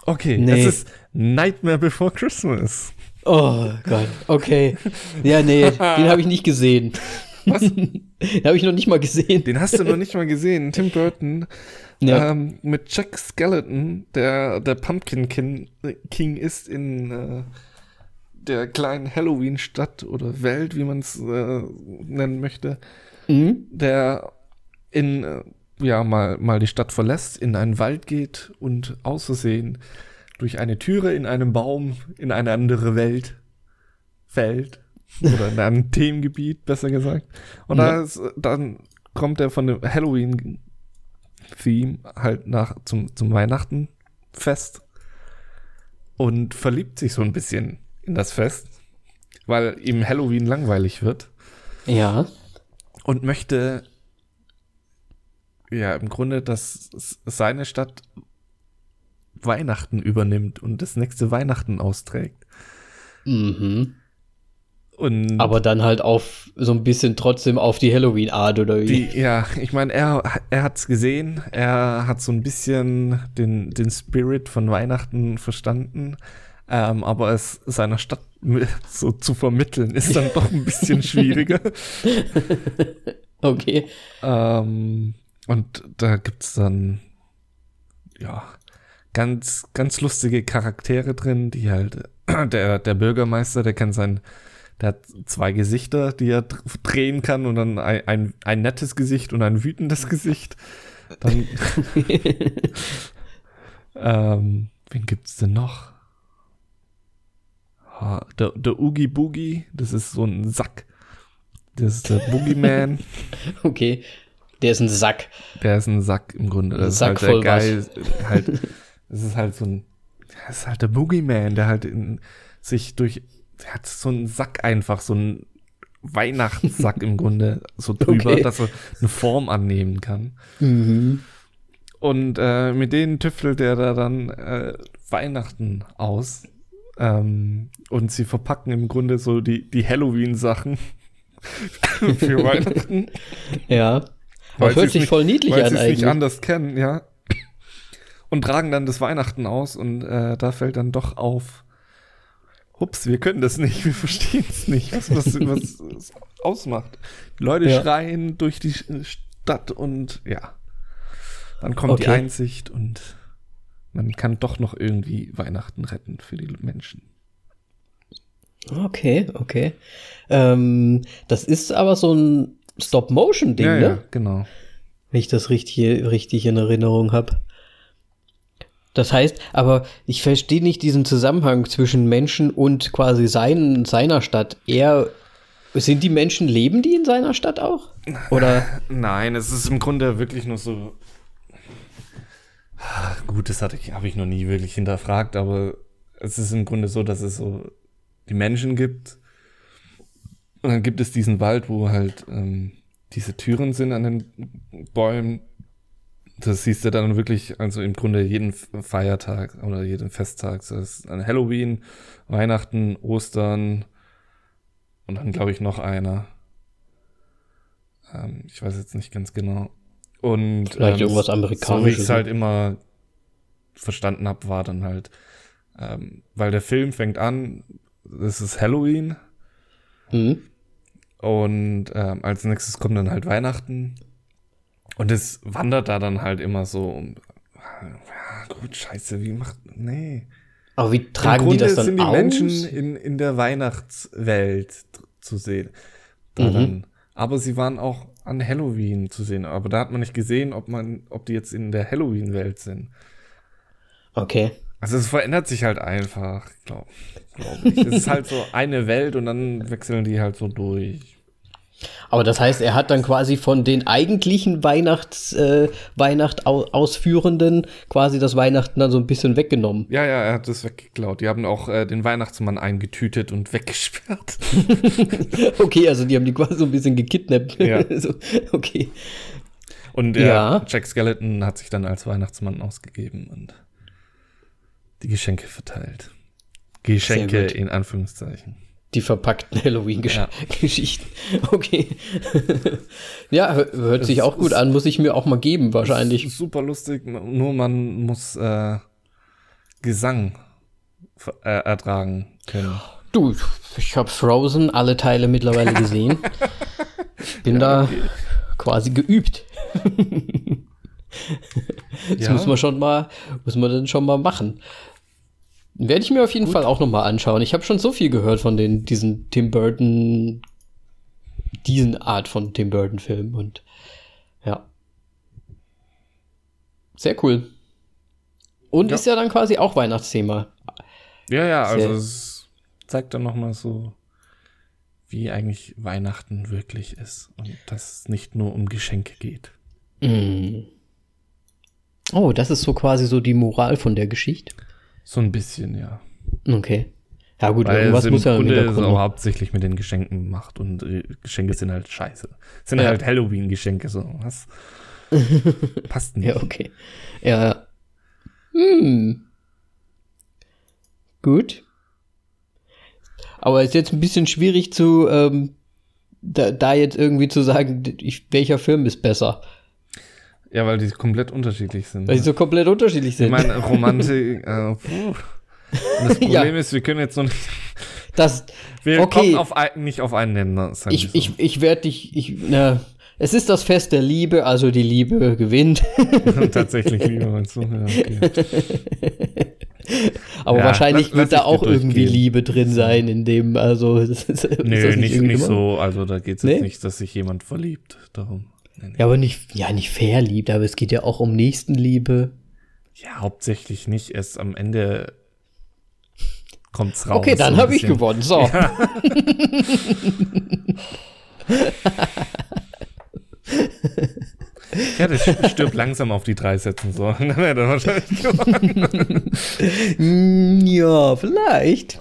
Okay, Nee. es ist Nightmare Before Christmas. Oh Gott, okay. Ja, nee, den habe ich nicht gesehen. Was? den habe ich noch nicht mal gesehen. Den hast du noch nicht mal gesehen. Tim Burton Ja. ähm, mit Jack Skeleton, der der Pumpkin King, King ist in äh, der kleinen Halloween-Stadt oder Welt, wie man es äh, nennen möchte, Mhm. der in äh, ja mal mal die Stadt verlässt, in einen Wald geht und aus Versehen durch eine Türe in einem Baum in eine andere Welt fällt oder in einem Themengebiet besser gesagt und Ja. da ist, dann kommt er von dem Halloween Theme halt nach zum zum Weihnachtenfest und verliebt sich so ein bisschen in das Fest, weil ihm Halloween langweilig wird Ja. und möchte ja im Grunde, dass seine Stadt Weihnachten übernimmt und das nächste Weihnachten austrägt. Mhm. Und Aber dann halt auf so ein bisschen trotzdem auf die Halloween-Art oder wie? die, ja, ich meine, er, er hat es gesehen, er hat so ein bisschen den, den Spirit von Weihnachten verstanden, ähm, aber es seiner Stadt so zu vermitteln, ist dann doch ein bisschen schwieriger. okay. Ähm, und da gibt es dann, ja, ganz, ganz lustige Charaktere drin, die halt, der, der Bürgermeister, der kennt sein, der hat zwei Gesichter, die er dr- drehen kann und dann ein, ein, ein nettes Gesicht und ein wütendes Gesicht. Dann, ähm, wen gibt's denn noch? Ah, Der, der Oogie Boogie, das ist so ein Sack. Das ist der Boogeyman. Okay. Der ist ein Sack. Der ist ein Sack im Grunde. Das ist Sack halt voll Geil. Halt, das ist halt so ein. Das ist halt der Boogeyman, der halt in, sich durch. Der hat so einen Sack einfach, so einen Weihnachtssack im Grunde so drüber, Okay. dass er eine Form annehmen kann. Mhm. Und äh, mit denen tüftelt er da dann äh, Weihnachten aus. Ähm, und sie verpacken im Grunde so die, die Halloween-Sachen für Weihnachten. Ja. Das hört sich nicht- voll niedlich weil an eigentlich. nicht anders kennen, ja. Und tragen dann das Weihnachten aus und äh, da fällt dann doch auf, hups, wir können das nicht, wir verstehen es nicht, was, was, was es ausmacht. Die Leute Ja. schreien durch die Stadt und ja, dann kommt die Okay. Einsicht und man kann doch noch irgendwie Weihnachten retten für die Menschen. Okay, okay. Ähm, das ist aber so ein Stop-Motion-Ding, ja, ne? ja, genau. Wenn ich das richtig, richtig in Erinnerung habe. Das heißt, aber ich verstehe nicht diesen Zusammenhang zwischen Menschen und quasi sein, seiner Stadt. Er, sind die Menschen, leben die in seiner Stadt auch? Oder? Nein, es ist im Grunde wirklich nur so. Gut, das ich, habe ich noch nie wirklich hinterfragt, aber es ist im Grunde so, dass es so die Menschen gibt. Und dann gibt es diesen Wald, wo halt ähm, diese Türen sind an den Bäumen. Das siehst du dann wirklich, also im Grunde jeden Feiertag oder jeden Festtag. Das ist an Halloween, Weihnachten, Ostern und dann glaube ich noch einer. Ähm, ich weiß jetzt nicht ganz genau. Und Vielleicht ähm, irgendwas So wie ich Amerikanisches, es halt immer verstanden habe, war dann halt, ähm, weil der Film fängt an, es ist Halloween Hm? und ähm, als nächstes kommt dann halt Weihnachten und es wandert da dann halt immer so um, ja, gut, scheiße, wie macht, nee. Aber wie tragen Im die das dann sind die aus? Menschen in, in der Weihnachtswelt zu sehen. Mhm. dann. Aber sie waren auch an Halloween zu sehen. Aber da hat man nicht gesehen, ob man, ob die jetzt in der Halloween-Welt sind. Okay. Also es verändert sich halt einfach, glaube glaub ich. es ist halt so eine Welt und dann wechseln die halt so durch. Aber das heißt, er hat dann quasi von den eigentlichen Weihnachts, äh, Weihnacht Ausführenden quasi das Weihnachten dann so ein bisschen weggenommen. Ja, ja, er hat das weggeklaut. Die haben auch äh, den Weihnachtsmann eingetütet und weggesperrt. Okay, also die haben die quasi so ein bisschen gekidnappt. Ja. so, okay. Und der Ja. Jack Skeleton hat sich dann als Weihnachtsmann ausgegeben und die Geschenke verteilt. Geschenke in Anführungszeichen. Die verpackten Halloween-Geschichten. Okay. ja, hö- hört sich auch gut an. Muss ich mir auch mal geben, wahrscheinlich. Super lustig, nur man muss äh, Gesang äh, ertragen können. Du, ich habe Frozen alle Teile mittlerweile gesehen. Bin da quasi geübt. Das Ja. muss man schon mal, muss man dann schon mal machen. Werde ich mir auf jeden Fall auch noch mal anschauen. Ich habe schon so viel gehört von den, diesen Tim Burton, diesen Art von Tim Burton Filmen und ja. Sehr cool. Und Ja. ist ja dann quasi auch Weihnachtsthema. Ja, ja, also Sehr- es zeigt dann nochmal so, wie eigentlich Weihnachten wirklich ist und dass es nicht nur um Geschenke geht. Mm. Oh, das ist so quasi so die Moral von der Geschichte. So ein bisschen, ja. Okay. Ja gut, Weil irgendwas muss ja im Grunde ist auch hauptsächlich mit den Geschenken gemacht und äh, Geschenke sind halt scheiße. Sind Ja. halt Halloween-Geschenke, so was. Passt nicht. Ja, okay. Ja. Hm. Gut. Aber ist jetzt ein bisschen schwierig zu, ähm, da, da jetzt irgendwie zu sagen, ich, welcher Film ist besser. Ja, weil die komplett unterschiedlich sind. Weil die so komplett unterschiedlich sind. Ich meine, Romantik, äh, puh. Und das Problem Ja. ist, wir können jetzt noch nicht, das, wir Okay. kommen auf ein, nicht auf einen Nenner. ich, wir so. ich, ich werde dich, ich, na, es ist das Fest der Liebe, also die Liebe gewinnt. Tatsächlich lieber meinst du? Ja, okay. Aber Ja, wahrscheinlich wird da ich auch irgendwie. Liebe drin sein, in dem, also, ist das Nö, nicht, irgendwie nicht immer- so. Also da geht es Nee? jetzt nicht, dass sich jemand verliebt. Darum. Nee, nee. Ja, aber nicht, ja, nicht verliebt, aber es geht ja auch um Nächstenliebe. Ja, hauptsächlich nicht. Erst am Ende kommt's raus. Okay, dann so habe ich gewonnen. So. Ja, das stirbt langsam auf die drei Sätzen so. Dann wäre er wahrscheinlich gewonnen. Ja, vielleicht.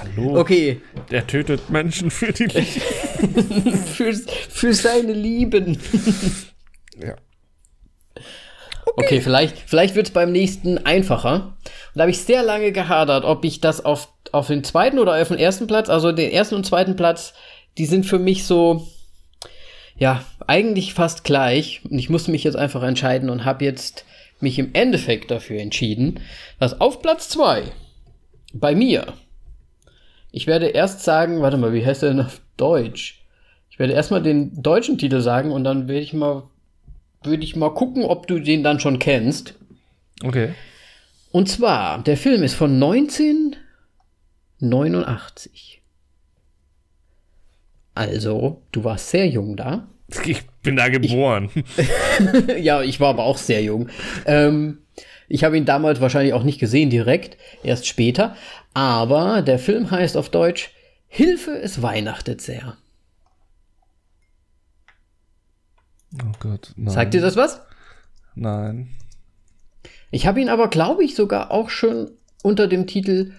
Hallo. Okay, Der tötet Menschen für die Liebe. für, für seine Lieben. Ja. Okay, vielleicht, vielleicht wird es beim nächsten einfacher. Und da habe ich sehr lange gehadert, ob ich das auf, auf den zweiten oder auf den ersten Platz, also den ersten und zweiten Platz, die sind für mich so, ja, eigentlich fast gleich. Und ich musste mich jetzt einfach entscheiden und habe jetzt mich im Endeffekt dafür entschieden, dass auf Platz zwei bei mir, ich werde erst sagen, warte mal, wie heißt der denn auf Deutsch? Ich werde erstmal den deutschen Titel sagen und dann werde ich mal würde ich mal gucken, ob du den dann schon kennst. Okay. Und zwar, der Film ist von 1989. Also, du warst sehr jung da. Ich bin da geboren. ja, ich war aber auch sehr jung. Ähm, ich habe ihn damals wahrscheinlich auch nicht gesehen direkt, erst später. Aber der Film heißt auf Deutsch Hilfe, es weihnachtet sehr. Oh Gott. Nein. Sagt dir das was? Nein. Ich habe ihn aber, glaube ich, sogar auch schon unter dem Titel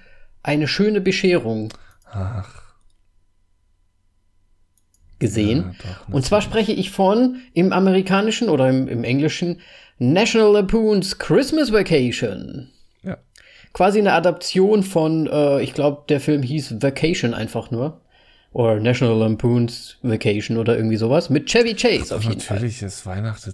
Eine schöne Bescherung Ach. gesehen. Ja, doch, Und zwar spreche ich von im amerikanischen oder im, im englischen National Lampoon's Christmas Vacation. Ja. Quasi eine Adaption von, äh, ich glaube, der Film hieß Vacation einfach nur. Oder National Lampoon's Vacation oder irgendwie sowas. Mit Chevy Chase auf jeden Fall. Natürlich ist Weihnachten.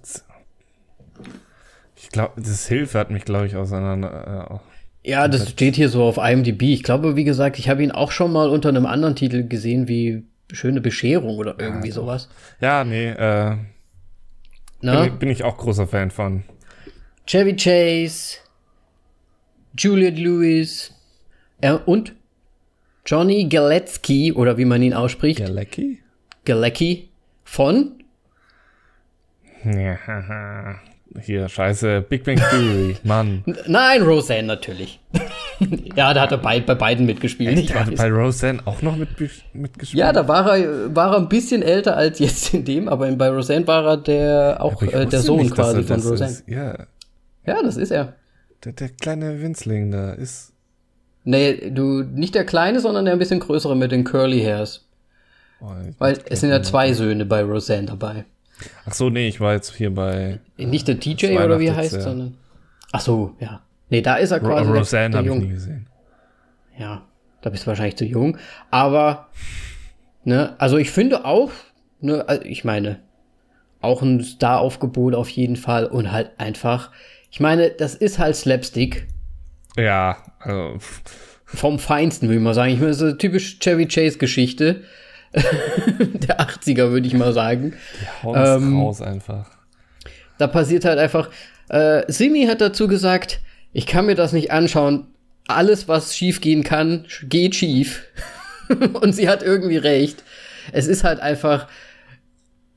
Ich glaube, das Hilfe hat mich, glaube ich, auseinander. Äh, Ja, das steht hier so auf IMDb. Ich glaube, wie gesagt, ich habe ihn auch schon mal unter einem anderen Titel gesehen, wie Schöne Bescherung oder irgendwie sowas. ja, nee, äh, bin, bin ich auch großer Fan von. Chevy Chase, Juliette Lewis äh, und Johnny Galecki, oder wie man ihn ausspricht, Galecki? Galecki von Ja. Hier, scheiße, Big Bang Theory, Mann. Nein, Roseanne natürlich. ja, da hat er bei, bei beiden mitgespielt. Ich Der hat bei Roseanne auch noch mit, mitgespielt. Ja, da war er, war er ein bisschen älter als jetzt in dem, aber bei Roseanne war er der auch äh, der Sohn nicht, quasi von Roseanne. ist. Ja, Ja, das ist er. Der, der kleine Winzling da ist. Nee, du, nicht der kleine, sondern der ein bisschen größere mit den Curly Hairs. Oh, Weil es sind ja zwei Söhne bei Roseanne dabei. Ach so, nee, ich war jetzt hier bei Nicht der TJ Das oder wie er heißt, sehr. sondern. Ach so, ja. Nee, da ist er Ro quasi. der- Roseanne, habe ich nie gesehen. Ja, da bist du wahrscheinlich zu jung. Aber, ne, also ich finde auch, ne, also ich meine, auch ein Star-Aufgebot auf jeden Fall und halt einfach, ich meine, das ist halt Slapstick Ja, also, vom Feinsten, würde ich mal sagen. Ich meine, das ist eine typisch Chevy Chase-Geschichte. der 80er, würde ich mal sagen. hauen Ähm, raus einfach. Da passiert halt einfach. Äh, Simi hat dazu gesagt, ich kann mir das nicht anschauen. Alles, was schief gehen kann, geht schief. Und sie hat irgendwie recht. Es ist halt einfach,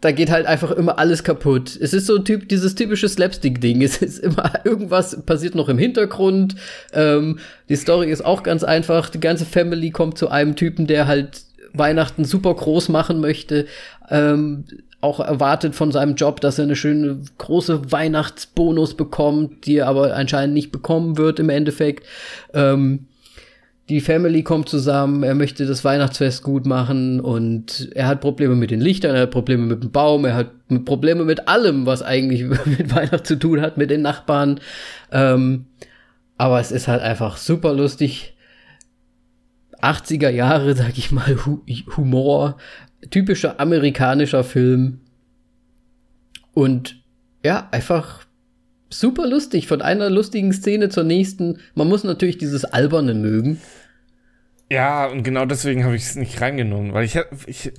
da geht halt einfach immer alles kaputt. Es ist so typ, dieses typische Slapstick-Ding. Es ist immer irgendwas passiert noch im Hintergrund. Ähm, die Story ist auch ganz einfach. Die ganze Family kommt zu einem Typen, der halt Weihnachten super groß machen möchte. Ähm, auch erwartet von seinem Job, dass er eine schöne große Weihnachtsbonus bekommt, die er aber anscheinend nicht bekommen wird im Endeffekt. Ähm, die Family kommt zusammen, er möchte das Weihnachtsfest gut machen und er hat Probleme mit den Lichtern, er hat Probleme mit dem Baum, er hat Probleme mit allem, was eigentlich mit Weihnachten zu tun hat, mit den Nachbarn. Ähm, aber es ist halt einfach super lustig. 80er Jahre, sag ich mal, Hu Humor, typischer amerikanischer Film. Und ja, einfach super lustig, von einer lustigen Szene zur nächsten. Man muss natürlich dieses Alberne mögen. Ja, und genau deswegen habe ich es nicht reingenommen, weil ich, ich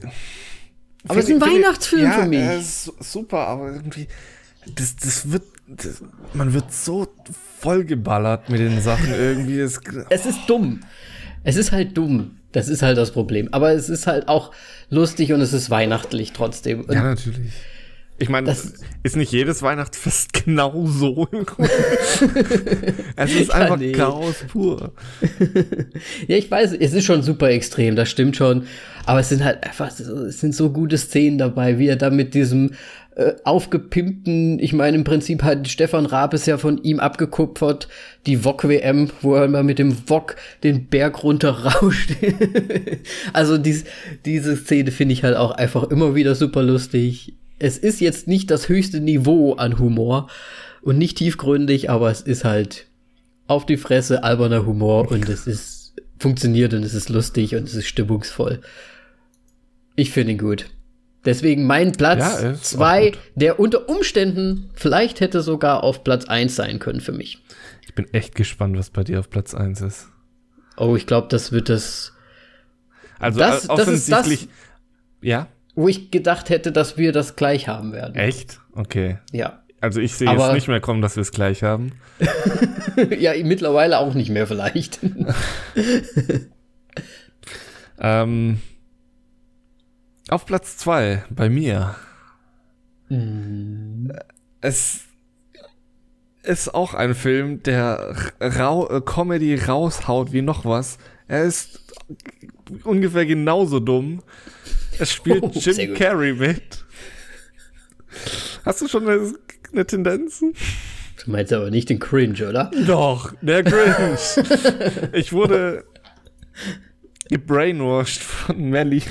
aber es ist ein Weihnachtsfilm ja, für mich. Ja, ist super, aber irgendwie das, das wird das, man wird so vollgeballert mit den Sachen irgendwie. Es, es ist dumm. Es ist halt dumm. Das ist halt das Problem. Aber es ist halt auch lustig und es ist weihnachtlich trotzdem. Und ja, natürlich. Ich meine, ist nicht jedes Weihnachtsfest genau so im Grunde? es ist einfach nee. Chaos pur. ja, ich weiß, es ist schon super extrem, das stimmt schon. Aber es sind halt einfach, es sind so gute Szenen dabei, wie er da mit diesem äh, aufgepimpten, ich meine, im Prinzip hat Stefan Raab es ja von ihm abgekupfert, die VOG-WM, wo er mal mit dem VOG den Berg runterrauscht. also dies, diese Szene finde ich halt auch einfach immer wieder super lustig es ist jetzt nicht das höchste Niveau an Humor und nicht tiefgründig, aber es ist halt auf die Fresse alberner Humor und es ist funktioniert und es ist lustig und es ist stimmungsvoll. Ich finde ihn gut. Deswegen mein Platz 2, ja, der unter Umständen vielleicht hätte sogar auf Platz 1 sein können für mich. Ich bin echt gespannt, was bei dir auf Platz 1 ist. Oh, ich glaube, das wird das. Also das, offensichtlich. Das, ja wo ich gedacht hätte, dass wir das gleich haben werden. Echt? Okay. Ja. Also ich sehe jetzt nicht mehr kommen, dass wir es gleich haben. ja, mittlerweile auch nicht mehr vielleicht. ähm, auf Platz zwei bei mir. Mm. Es ist auch ein Film, der Rau äh, Comedy raushaut wie noch was. Er ist ungefähr genauso dumm. Es spielt oh, Jim Carrey mit. Hast du schon eine, eine Tendenz? Du meinst aber nicht den Cringe, oder? Doch, der Cringe. ich wurde gebrainwashed von Melly,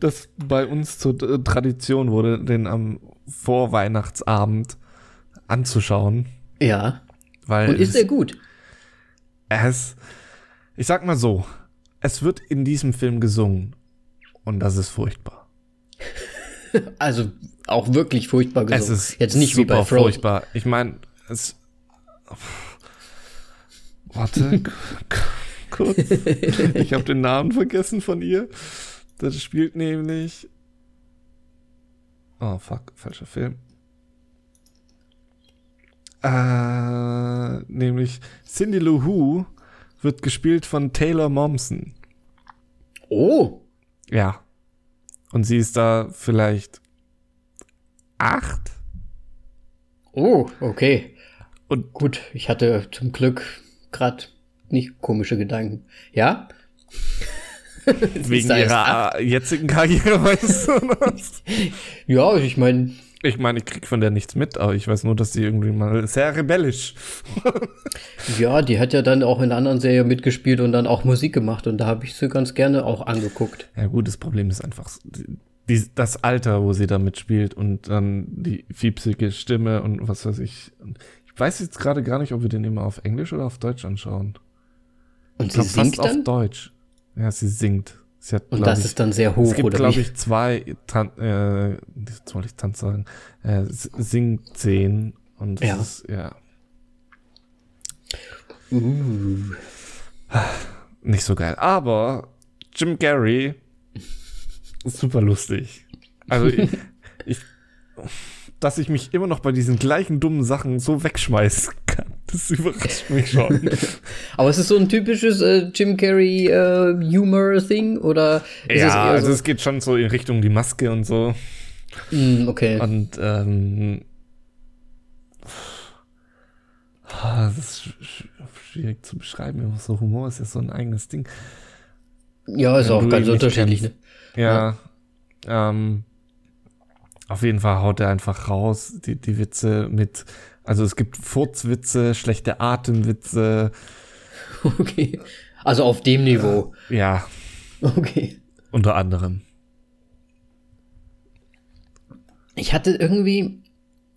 das bei uns zur Tradition wurde, den am Vorweihnachtsabend anzuschauen. Ja. Weil Und ist er gut? Ist, ich sag mal so, es wird in diesem Film gesungen. Und das ist furchtbar. also auch wirklich furchtbar gesungen. Es ist jetzt nicht super wie bei Frozen. furchtbar. Ich meine, es. Warte, kurz. Ich habe den Namen vergessen von ihr. Das spielt nämlich. Oh fuck, falscher Film. Äh, nämlich Cindy Lou Who wird gespielt von Taylor Momsen. Oh. Ja. Und sie ist da vielleicht acht. Oh, okay. Und gut, ich hatte zum Glück gerade nicht komische Gedanken. Ja? Wegen ihrer jetzigen Karriere, weißt du ja, ich meine, ich meine, ich krieg von der nichts mit, aber ich weiß nur, dass sie irgendwie mal sehr rebellisch. ja, die hat ja dann auch in anderen Serien mitgespielt und dann auch Musik gemacht und da habe ich sie ganz gerne auch angeguckt. Ja, gut, das Problem ist einfach die, das Alter, wo sie da mitspielt und dann die fiepsige Stimme und was weiß ich. Ich weiß jetzt gerade gar nicht, ob wir den immer auf Englisch oder auf Deutsch anschauen. Und sie singt dann? auf Deutsch. Ja, sie singt. Hat, und das ich, ist dann sehr hoch, Es gibt, glaube ich, zwei, Tan äh, wollte ich Tanz sagen, äh, Sing-Szenen. Und das ja. ist, ja. Uh. Nicht so geil. Aber Jim Carrey ist super lustig. Also ich, ich dass ich mich immer noch bei diesen gleichen dummen Sachen so wegschmeißen kann. Das überrascht mich schon. Aber ist es so ein typisches äh, Jim Carrey äh, Humor-Thing? Oder ist ja, es also so es geht schon so in Richtung die Maske und so. Mm, okay. Und ähm, das ist schwierig zu beschreiben. So Humor ist ja so ein eigenes Ding. Ja, ist Wenn auch ganz unterschiedlich. Ne? Ja. ja. Ähm, auf jeden Fall haut er einfach raus, die, die Witze mit, also es gibt Furzwitze, schlechte Atemwitze. Okay. Also auf dem Niveau. Ja. Okay. Unter anderem. Ich hatte irgendwie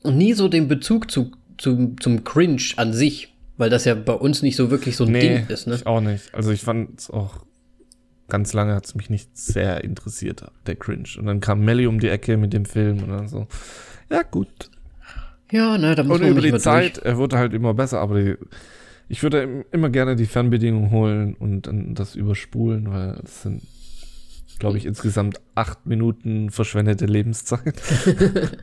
nie so den Bezug zu, zu, zum Cringe an sich, weil das ja bei uns nicht so wirklich so ein nee, Ding ist, ne? Ich auch nicht. Also ich fand es auch ganz lange hat es mich nicht sehr interessiert, der Cringe. Und dann kam Melly um die Ecke mit dem Film und dann so, ja gut. Ja, ne, da muss Und man über die Zeit, durch. er wurde halt immer besser, aber die, ich würde im- immer gerne die Fernbedienung holen und dann das überspulen, weil es sind, glaube ich, insgesamt acht Minuten verschwendete Lebenszeit.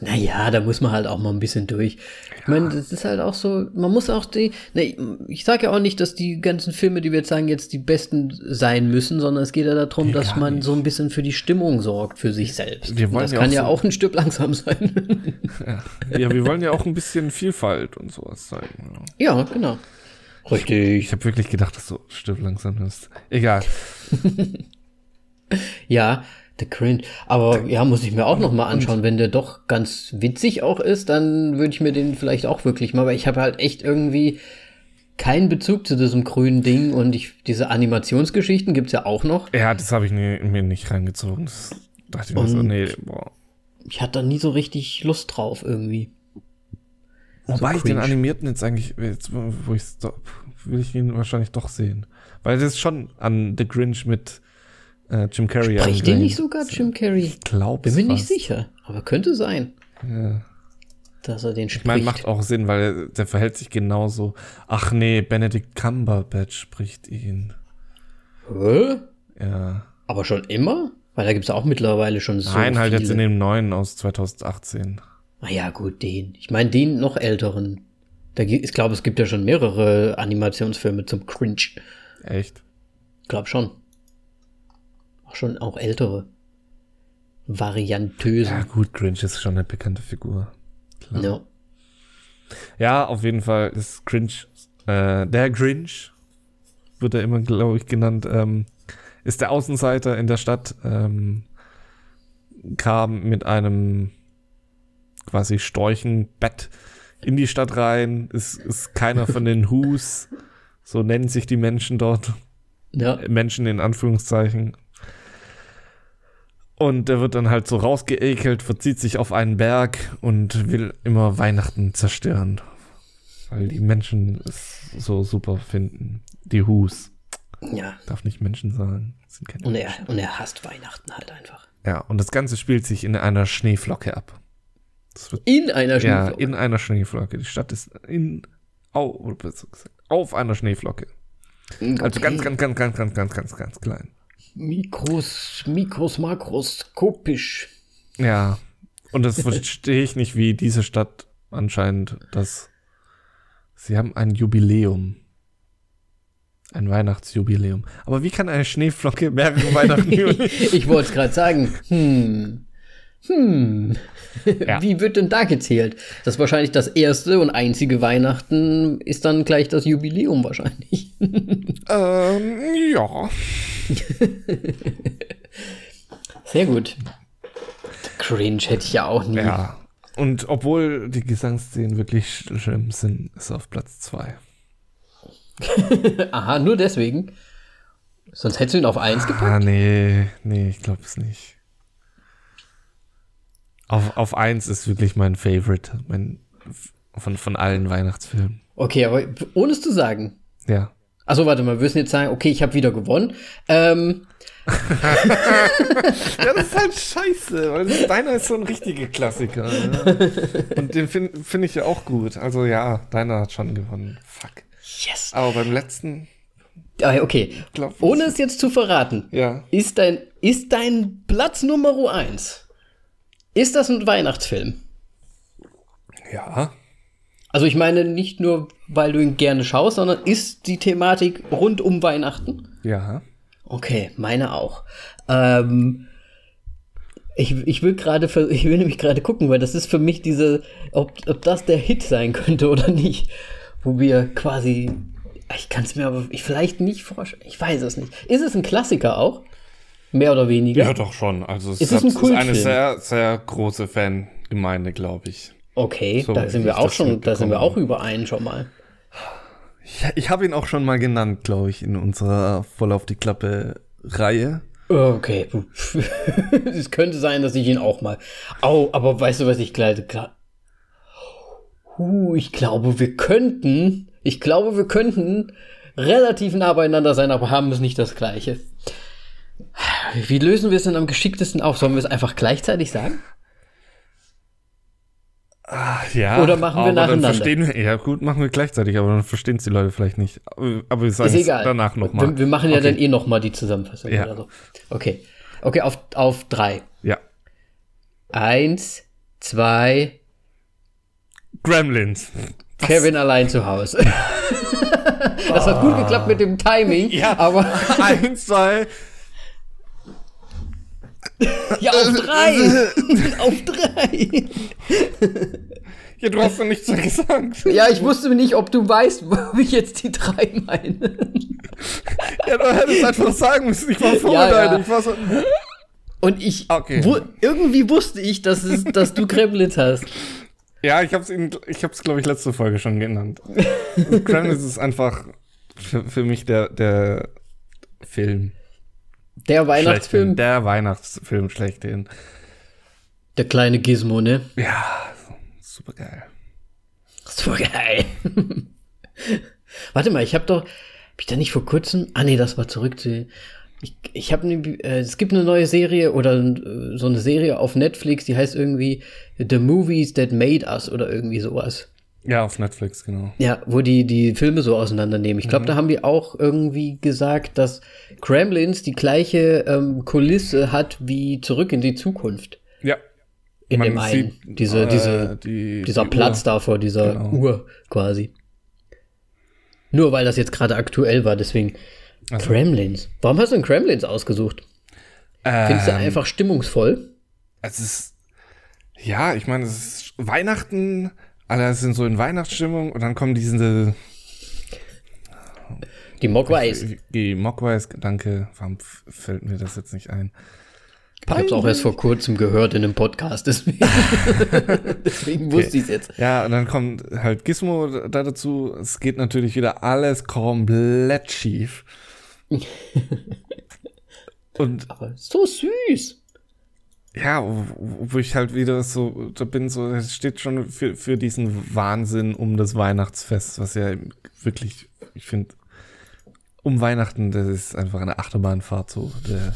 Naja, da muss man halt auch mal ein bisschen durch. Ich meine, das ist halt auch so, man muss auch die, ne, ich sage ja auch nicht, dass die ganzen Filme, die wir jetzt sagen, jetzt die besten sein müssen, sondern es geht ja darum, Nee, dass man nicht. so ein bisschen für die Stimmung sorgt, für sich selbst. Wir Und wollen das ja kann auch ja so- auch ein Stück langsam sein. ja, wir wollen ja auch ein bisschen Vielfalt und sowas zeigen. Ja. ja, genau. Richtig. Ich habe wirklich gedacht, dass so stimmt langsam ist. Egal. Ja, The Cringe. Aber ja, muss ich mir auch noch mal anschauen. Wenn der doch ganz witzig auch ist, dann würde ich mir den vielleicht auch wirklich mal, weil ich habe halt echt irgendwie keinen Bezug zu diesem grünen Ding und ich, diese Animationsgeschichten gibt's ja auch noch. Ja, das habe ich nie, mir nicht reingezogen. Das dachte ich mir so, nee, boah. Ich hatte da nie so richtig Lust drauf irgendwie. Wobei ich den animierten jetzt eigentlich, jetzt, wo ich will ich ihn wahrscheinlich doch sehen. Weil das ist schon an The Grinch mit äh, Jim Carrey. Spricht den nicht sogar Jim Carrey? Ich glaube Bin mir nicht sicher, aber könnte sein, Ja. dass er den Ich meine, spricht. macht auch Sinn, weil er- der verhält sich genauso. Ach nee, Benedict Cumberbatch spricht ihn. Hä? Ja. Aber schon immer? Weil da gibt's auch mittlerweile schon so Nein, halt viele. jetzt in dem neuen aus 2018. Ah ja, gut, den. Ich meine, den noch älteren. Da, ich glaube, es gibt ja schon mehrere Animationsfilme zum Cringe. Echt? Ich glaube schon. Schon auch ältere. Variantöse. Ja, gut, Grinch ist schon eine bekannte Figur. Klar. Ja. Ja, auf jeden Fall ist Grinch, äh, der Grinch, wird er immer, glaube ich, genannt, ähm, ist der Außenseiter in der Stadt, ähm, kam mit einem quasi Storchenbett in die Stadt rein, ist, ist keiner von den Hus, so nennen sich die Menschen dort, Ja. Menschen in Anführungszeichen. Und der wird dann halt so rausgeekelt, verzieht sich auf einen Berg und will immer Weihnachten zerstören. Weil die Menschen es so super finden. Die Hus. Ja. Darf nicht Menschen sagen. Und er, und er hasst Weihnachten halt einfach. ja, und das Ganze spielt sich in einer Schneeflocke ab. In einer ja, Schneeflocke. in einer Schneeflocke. Die Stadt ist in, gesagt, auf einer Schneeflocke. Also ganz, ganz, ganz, ganz, ganz, ganz, ganz, ganz klein. Mikros, Mikros, makroskopisch. Ja, und das verstehe ich nicht, wie diese Stadt anscheinend das. Sie haben ein Jubiläum. Ein Weihnachtsjubiläum. Aber wie kann eine Schneeflocke mehrere Weihnachten ich wollte es gerade sagen. Hm. Hm. Ja. Wie wird denn da gezählt? Das ist wahrscheinlich das erste und einzige Weihnachten ist dann gleich das Jubiläum wahrscheinlich. ähm, ja. Sehr gut. Cringe hätte ich ja auch nie. Ja. Und obwohl die Gesangsszenen wirklich sch- schlimm sind, ist er auf Platz 2. Aha, nur deswegen. Sonst hättest du ihn auf 1 gepackt. Ah, nee, nee, ich glaube es nicht. Auf, auf 1 ist wirklich mein Favorite. Mein, von, von allen Weihnachtsfilmen. Okay, aber ohne es zu sagen. Ja. Achso, warte mal, wir müssen jetzt sagen, okay, ich habe wieder gewonnen. Ähm, Ja, das ist halt scheiße, weil deiner ist so ein richtiger Klassiker. Ne? Und den finde find ich ja auch gut. Also ja, deiner hat schon gewonnen. Fuck. yes. Aber beim letzten, Ah, okay. glaub, Ohne es jetzt zu verraten, Ja. ist dein, ist dein Platz Nummer 1, ist das ein Weihnachtsfilm? Ja. Also ich meine nicht nur, weil du ihn gerne schaust, sondern ist die Thematik rund um Weihnachten? Ja. Okay, meine auch. Ähm, ich, ich will gerade, ich will nämlich gerade gucken, weil das ist für mich diese, ob, ob das der Hit sein könnte oder nicht, wo wir quasi, ich kann es mir aber ich vielleicht nicht vorstellen, ich weiß es nicht. Ist es ein Klassiker auch? Mehr oder weniger? Ja, doch schon. Also es Ist es hat- ist Kultfilm? eine sehr, sehr große Fangemeinde, glaube ich. Okay, So, da sind wir auch schon, da sind wir auch überein schon mal. Ich, ich habe ihn auch schon mal genannt, glaube ich, in unserer Voll auf die Klappe Reihe. Okay. es könnte sein, dass ich ihn auch mal. Au, aber weißt du, was ich gleich. Klar. Huh, ich glaube, wir könnten. Ich glaube, wir könnten relativ nah beieinander sein, aber haben es nicht das gleiche. Wie lösen wir es denn am geschicktesten auf? Sollen wir es einfach gleichzeitig sagen? Ja. Oder machen wir nacheinander? Verstehen wir, ja, gut, machen wir gleichzeitig, aber dann verstehen es die Leute vielleicht nicht. Aber wir sagen Ist es danach nochmal. Wir, wir machen ja dann eh nochmal die Zusammenfassung Ja. oder so. Okay. Okay, auf, auf drei. Ja. Eins, zwei, Gremlins. Kevin allein zu Hause. das hat gut geklappt mit dem Timing, Ja. aber Eins, zwei. ja, auf drei. auf drei. Ja, du hast doch nichts mehr gesagt. Ja, ich wusste nicht, ob du weißt, wo ich jetzt die drei meine. Ja, du hättest einfach sagen müssen. Ich war Ja, vorbereitet. ja. Ich war so. Und ich, Okay. wo, irgendwie wusste ich, dass, es, dass du Kremlitz hast. Ja, ich hab's Ihnen, ich hab's, glaube ich, letzte Folge schon genannt. Gremlins ist einfach für, für mich der, der Film. Der Weihnachtsfilm. Der Weihnachtsfilm schlechthin. der kleine Gizmo, ne? Ja, super geil. So geil. Warte mal, ich habe doch, hab ich da nicht vor kurzem, ah nee, das war zurück zu, ich, ich habe, äh, es gibt eine neue Serie oder äh, so eine Serie auf Netflix, die heißt irgendwie The Movies That Made Us oder irgendwie sowas. Ja, auf Netflix, genau. Ja, wo die die Filme so auseinandernehmen. Ich glaube, da haben die auch irgendwie gesagt, dass Gremlins die gleiche ähm, Kulisse hat wie Zurück in die Zukunft. Ja. In Man dem einen. diese, äh, diese, die, dieser die Platz Uhr. da vor dieser Genau. Uhr quasi. Nur weil das jetzt gerade aktuell war, deswegen Also Kremlins. Warum hast du denn Kremlins ausgesucht? Findest du Ähm, einfach stimmungsvoll? Es ist, ja, ich meine, es ist Weihnachten, alle sind so in Weihnachtsstimmung und dann kommen diese, Die Mogwais. die Mogwais, danke, warum fällt mir das jetzt nicht ein? Ich habe es auch erst vor kurzem gehört in einem Podcast, deswegen, deswegen wusste ich es jetzt. Ja, und dann kommt halt Gizmo da dazu. Es geht natürlich wieder alles komplett schief. und Aber so süß. Ja, wo, ich halt wieder so, da bin so, es steht schon für, für diesen Wahnsinn um das Weihnachtsfest, was ja wirklich, ich finde, um Weihnachten, das ist einfach eine Achterbahnfahrt so der,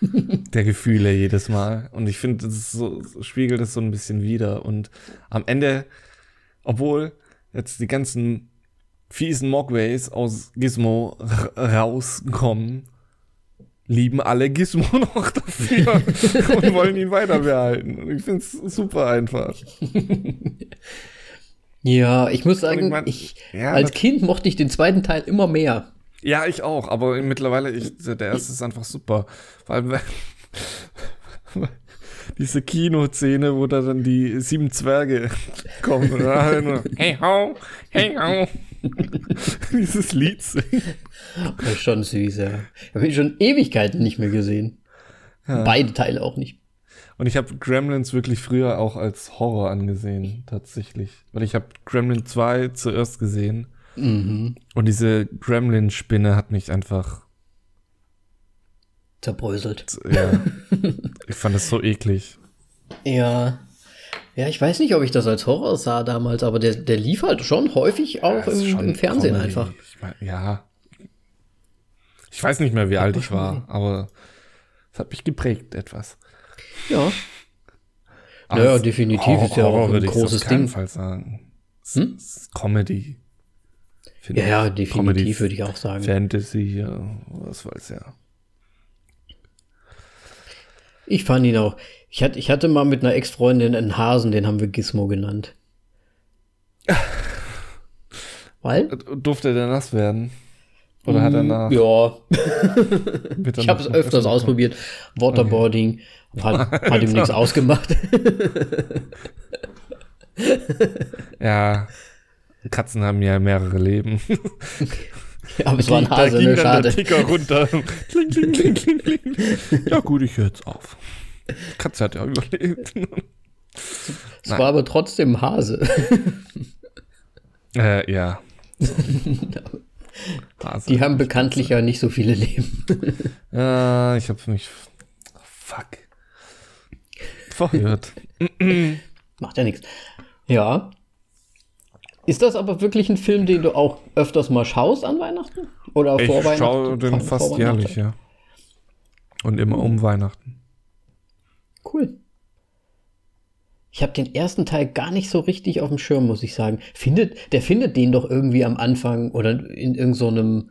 der Gefühle jedes Mal. Und ich finde, das so, spiegelt das so ein bisschen wider. Und am Ende, obwohl jetzt die ganzen fiesen Mogways aus Gizmo rauskommen, lieben alle Gizmo noch dafür und wollen ihn weiter behalten. Und ich finde es super einfach. Ja, ich muss Und ich sagen, mein, ich, ja, als Kind mochte ich den zweiten Teil immer mehr. Ja, ich auch, aber mittlerweile, ich, der erste ist einfach super. Vor allem, diese Kino-Szene, wo da dann die sieben Zwerge kommen hey ho, hey ho. Dieses Lied singen. Das ist schon süß, ja. Habe ich schon Ewigkeiten nicht mehr gesehen. Beide Teile auch nicht. Und ich habe Gremlins wirklich früher auch als Horror angesehen, tatsächlich. Weil ich habe Gremlin 2 zuerst gesehen. Mhm. Und diese Gremlin-Spinne hat mich einfach, Zerbröselt. ja, ich fand das so eklig. Ja. Ja, ich weiß nicht, ob ich das als Horror sah damals, aber der, der lief halt schon häufig auch ist im, im Fernsehen Comedy. einfach. Ich mein, ja. Ich weiß nicht mehr, wie alt ich war, aber es hat mich geprägt etwas. Ja. Aber Naja, definitiv ist ja auch ein würde ich großes keinen Ding. Fall sagen. Hm? Comedy. Ja, ja, ich. definitiv Comedy, würde ich auch sagen. Fantasy, ja, was weiß ja. Ich fand ihn auch. Ich hatte, ich hatte mal mit einer Ex-Freundin einen Hasen, den haben wir Gizmo genannt. Weil? Durfte der nass werden? Oder hat er nach? Ja, ich habe es öfters ausprobiert. Waterboarding. Hat, hat ihm nichts ausgemacht. Ja. Katzen haben ja mehrere Leben. Aber es war ein da Hase, ging ne? dann Schade. der Ticker runter. kling, kling, kling, kling, kling. Ja gut, ich höre jetzt auf. Katze hat ja überlebt. Es war aber trotzdem Hase. äh, ja. Hase. Die haben bekanntlich ja nicht so viele Leben. Ja, ich habe mich. Fuck. Verhört. Macht ja nichts. Ja. Ist das aber wirklich ein Film, den du auch öfters mal schaust an Weihnachten? Oder Ich vor Weihnachten? schaue den fast jährlich, ja. Und immer um Weihnachten. Cool. Ich habe den ersten Teil gar nicht so richtig auf dem Schirm, muss ich sagen. Findet, der findet den doch irgendwie am Anfang oder in irgendeinem, so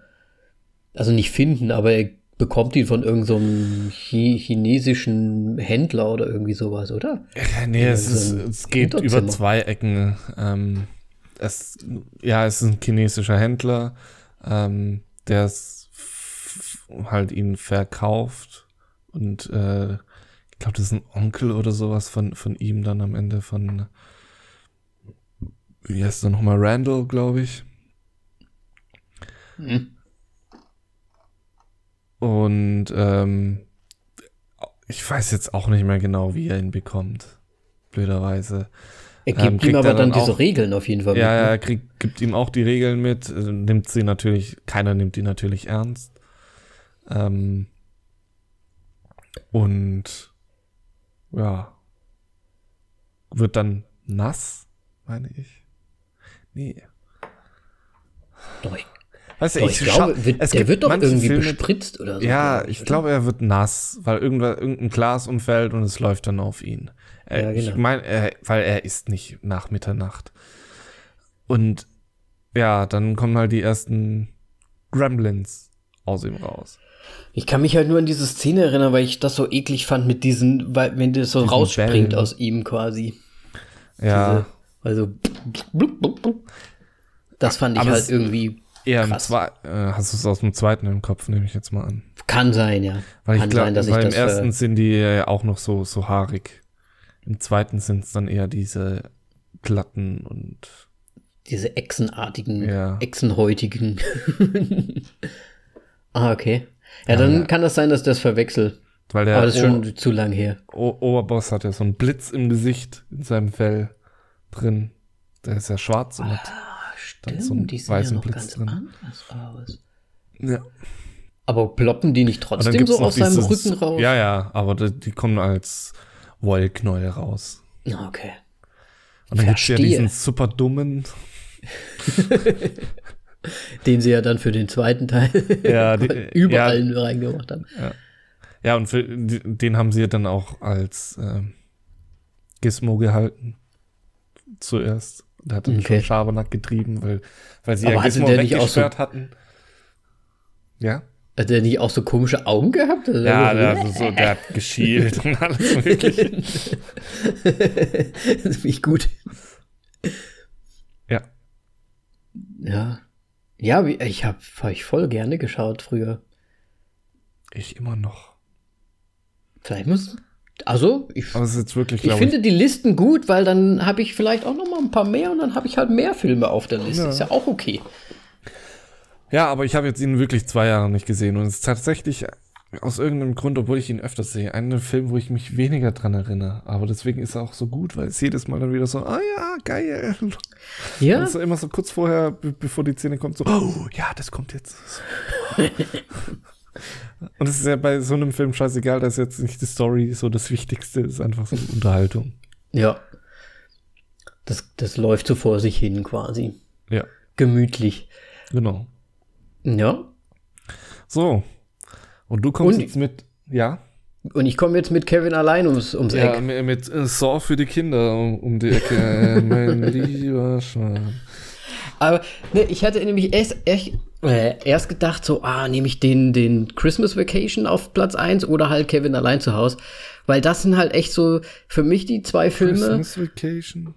also nicht finden, aber er bekommt ihn von irgendeinem so Chi chinesischen Händler oder irgendwie sowas, oder? Nee, es, ist, es geht über zwei Ecken. Ähm, es, ja, es ist ein chinesischer Händler, ähm, der es halt ihn verkauft und äh, glaube, das ist ein Onkel oder sowas von, von ihm dann am Ende von, wie heißt er nochmal, Randall, glaube ich. Mhm. Und ähm, ich weiß jetzt auch nicht mehr genau, wie er ihn bekommt. Blöderweise. Er gibt ähm, ihm aber dann, dann diese Regeln auf jeden Fall ja, mit. Ja, ne? er kriegt, gibt ihm auch die Regeln mit, äh, nimmt sie natürlich, keiner nimmt die natürlich ernst. Ähm, und ja, wird dann nass, meine ich. Nee. Doch, Weißt du, doch, ich, ich glaube, wird, der wird doch irgendwie Filme, bespritzt oder so. Ja, ich, glaube, er wird nass, weil irgendwann, irgendein Glas umfällt und es läuft dann auf ihn. Er, ja, genau. Ich meine, weil er ist nicht nach Mitternacht. Und ja, dann kommen halt die ersten Gremlins aus ihm raus. Ich kann mich halt nur an diese Szene erinnern, weil ich das so eklig fand mit diesen, weil wenn das so diesen rausspringt Bällen. aus ihm quasi. Ja. Diese, also das fand ich Aber halt irgendwie ja, Krass. Zwei, äh, hast du es aus dem zweiten im Kopf, nehme ich jetzt mal an. Kann sein, ja. Weil Kann ich glaube, dass weil ich im ersten sind die ja auch noch so, so haarig. Im zweiten sind es dann eher diese glatten und diese echsenartigen, ja. echsenhäutigen. ah, okay. Ja, dann ja. kann das sein, dass das verwechselt. Weil der Aber das ist schon zu lang her. O Oberboss hat ja so einen Blitz im Gesicht in seinem Fell drin. Der ist ja schwarz ah. und hat dann so einen die weißen ja Blitz ganz drin. anders aus. Ja. Aber ploppen die nicht trotzdem so aus seinem Rücken raus? Ja, ja, aber die, die kommen als Wollknäuel raus. Okay. Und dann gibt es ja diesen super dummen. den sie ja dann für den zweiten Teil ja, die, überall ja, reingemacht haben. Ja, ja und für, den haben sie ja dann auch als äh, Gizmo gehalten. Zuerst. Da hat dann okay. schon Schabernack getrieben, weil, weil sie Aber ja Gizmo weggesperrt so, hatten. Ja? Hat der nicht auch so komische Augen gehabt? Also ja, der, also so, der hat geschielt und alles mögliche. das finde ich gut. Ja. Ja. Ja, ich habe ich voll gerne geschaut früher. Ich immer noch. Vielleicht muss also, ich, wirklich, ich finde ich, die Listen gut, weil dann habe ich vielleicht auch noch mal ein paar mehr und dann habe ich halt mehr Filme auf der Liste. Ja. Ist ja auch okay. Ja, aber ich habe jetzt ihn wirklich zwei Jahre nicht gesehen und es ist tatsächlich aus irgendeinem Grund, obwohl ich ihn öfters sehe, ein Film, wo ich mich weniger dran erinnere. Aber deswegen ist er auch so gut, weil es jedes Mal dann wieder so, ah ja, geil. Ja. Und so immer so kurz vorher, bevor die Szene kommt, so, oh ja, das kommt jetzt. Und es ist ja bei so einem Film scheißegal, dass jetzt nicht die Story so das Wichtigste ist, einfach so Unterhaltung. Ja. Das, das läuft so vor sich hin quasi. Ja. Gemütlich. Genau. Ja. So. Und du kommst Und, jetzt mit, ja? Und ich komme jetzt mit Kevin allein ums, ums ja, Eck. mit, mit äh, Saw für die Kinder um, um die Ecke. mein lieber Schwan. Aber ne, ich hatte nämlich erst, erst, äh, erst gedacht, so, ah, nehme ich den, den Christmas Vacation auf Platz 1 oder halt Kevin allein zu Hause. Weil das sind halt echt so für mich die zwei Filme. Christmas Vacation?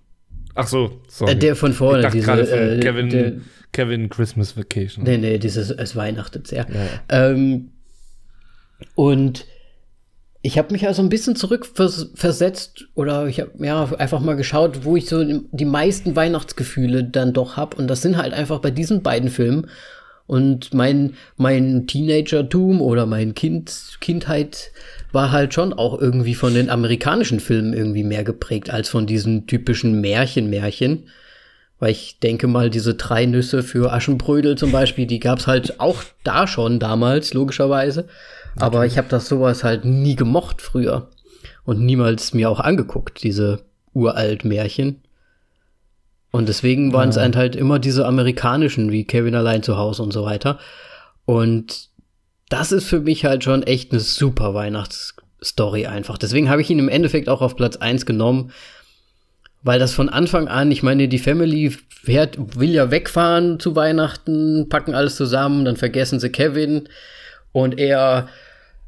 Ach so, sorry. Äh, der von vorne, ich diese, äh, Kevin, der, Kevin Christmas Vacation. Nee, nee, dieses Es weihnachtet sehr. Ja. Ähm, und ich habe mich also ein bisschen zurückversetzt oder ich habe ja einfach mal geschaut, wo ich so die meisten Weihnachtsgefühle dann doch habe. Und das sind halt einfach bei diesen beiden Filmen. Und mein, mein Teenagertum oder mein kind, Kindheit war halt schon auch irgendwie von den amerikanischen Filmen irgendwie mehr geprägt als von diesen typischen Märchen-Märchen. Weil ich denke mal, diese drei Nüsse für Aschenbrödel zum Beispiel, die gab's halt auch da schon damals, logischerweise. Aber ich habe das sowas halt nie gemocht früher. Und niemals mir auch angeguckt, diese uralt Märchen. Und deswegen waren es ja. halt immer diese amerikanischen, wie Kevin allein zu Hause und so weiter. Und das ist für mich halt schon echt eine super Weihnachtsstory einfach. Deswegen habe ich ihn im Endeffekt auch auf Platz 1 genommen, weil das von Anfang an, ich meine, die Family fährt, will ja wegfahren zu Weihnachten, packen alles zusammen, dann vergessen sie Kevin und er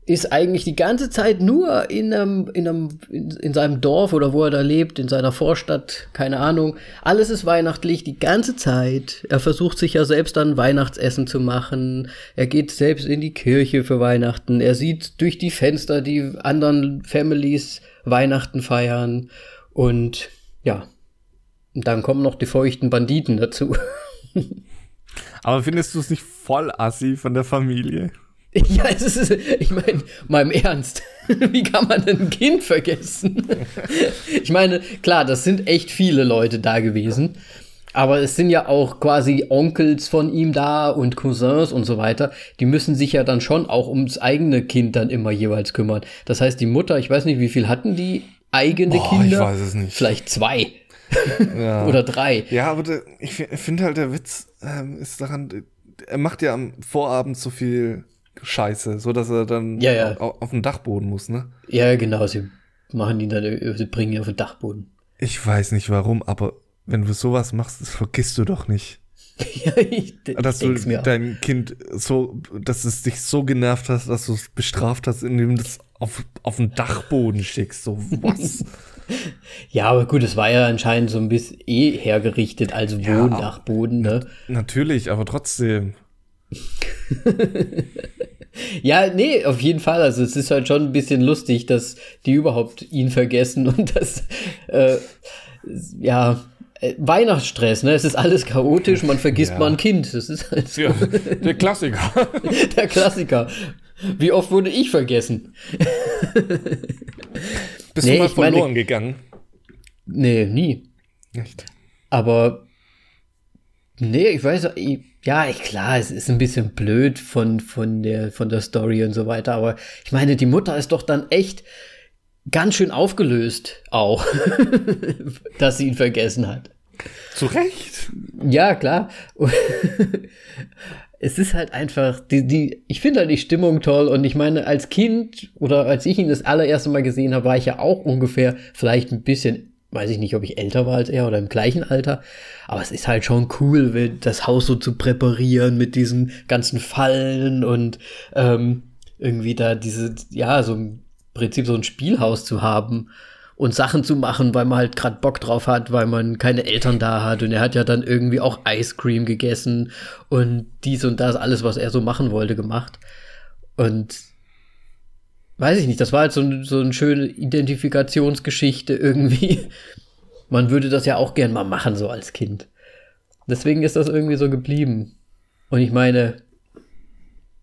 ist eigentlich die ganze Zeit nur in, einem, in, einem, in, in, seinem Dorf oder wo er da lebt, in seiner Vorstadt, keine Ahnung. Alles ist weihnachtlich die ganze Zeit. Er versucht sich ja selbst dann Weihnachtsessen zu machen. Er geht selbst in die Kirche für Weihnachten. Er sieht durch die Fenster die anderen Families Weihnachten feiern. Und ja, und dann kommen noch die feuchten Banditen dazu. Aber findest du es nicht voll assi von der Familie? Ja, es ist, ich meine, mal im Ernst, wie kann man denn ein Kind vergessen? ich meine, klar, das sind echt viele Leute da gewesen. Aber es sind ja auch quasi Onkels von ihm da und Cousins und so weiter. Die müssen sich ja dann schon auch ums eigene Kind dann immer jeweils kümmern. Das heißt, die Mutter, ich weiß nicht, wie viel hatten die eigene Boah, Kinder? Ich weiß es nicht. Vielleicht zwei. Ja. Oder drei. Ja, aber der, ich finde halt, der Witz ähm, ist daran, er macht ja am Vorabend so viel Scheiße, so dass er dann ja, ja. Auf, auf den Dachboden muss, ne? Ja, genau, sie machen ihn dann, sie bringen ihn auf den Dachboden. Ich weiß nicht warum, aber wenn du sowas machst, das vergisst du doch nicht. ja, ich dass du dein auch. Kind so, dass es dich so genervt hast, dass du es bestraft hast, indem du es auf, auf den Dachboden schickst. So, was? ja, aber gut, es war ja anscheinend so ein bisschen eh hergerichtet als Wohndachboden, ja, ne? Natürlich, aber trotzdem. Ja, nee, auf jeden Fall. Also es ist halt schon ein bisschen lustig, dass die überhaupt ihn vergessen und das, äh, ja, äh, Weihnachtsstress, ne? Es ist alles chaotisch, man vergisst ja. mal ein Kind. Das ist halt so. ja, der Klassiker. der Klassiker. Wie oft wurde ich vergessen? Bist nee, du mal verloren meine, gegangen? Nee, nie. Echt? Aber nee, ich weiß, ich, ja, ich, klar, es ist ein bisschen blöd von, von, der, von der Story und so weiter, aber ich meine, die Mutter ist doch dann echt ganz schön aufgelöst, auch, dass sie ihn vergessen hat. Zu Recht. Ja, klar. es ist halt einfach, die, die, ich finde halt die Stimmung toll und ich meine, als Kind oder als ich ihn das allererste Mal gesehen habe, war ich ja auch ungefähr vielleicht ein bisschen weiß ich nicht, ob ich älter war als er oder im gleichen Alter. Aber es ist halt schon cool, das Haus so zu präparieren mit diesen ganzen Fallen und ähm, irgendwie da diese, ja, so im Prinzip so ein Spielhaus zu haben und Sachen zu machen, weil man halt gerade Bock drauf hat, weil man keine Eltern da hat. Und er hat ja dann irgendwie auch Ice Cream gegessen und dies und das, alles, was er so machen wollte, gemacht. Und weiß ich nicht, das war halt so, so eine schöne Identifikationsgeschichte irgendwie. Man würde das ja auch gern mal machen, so als Kind. Deswegen ist das irgendwie so geblieben. Und ich meine,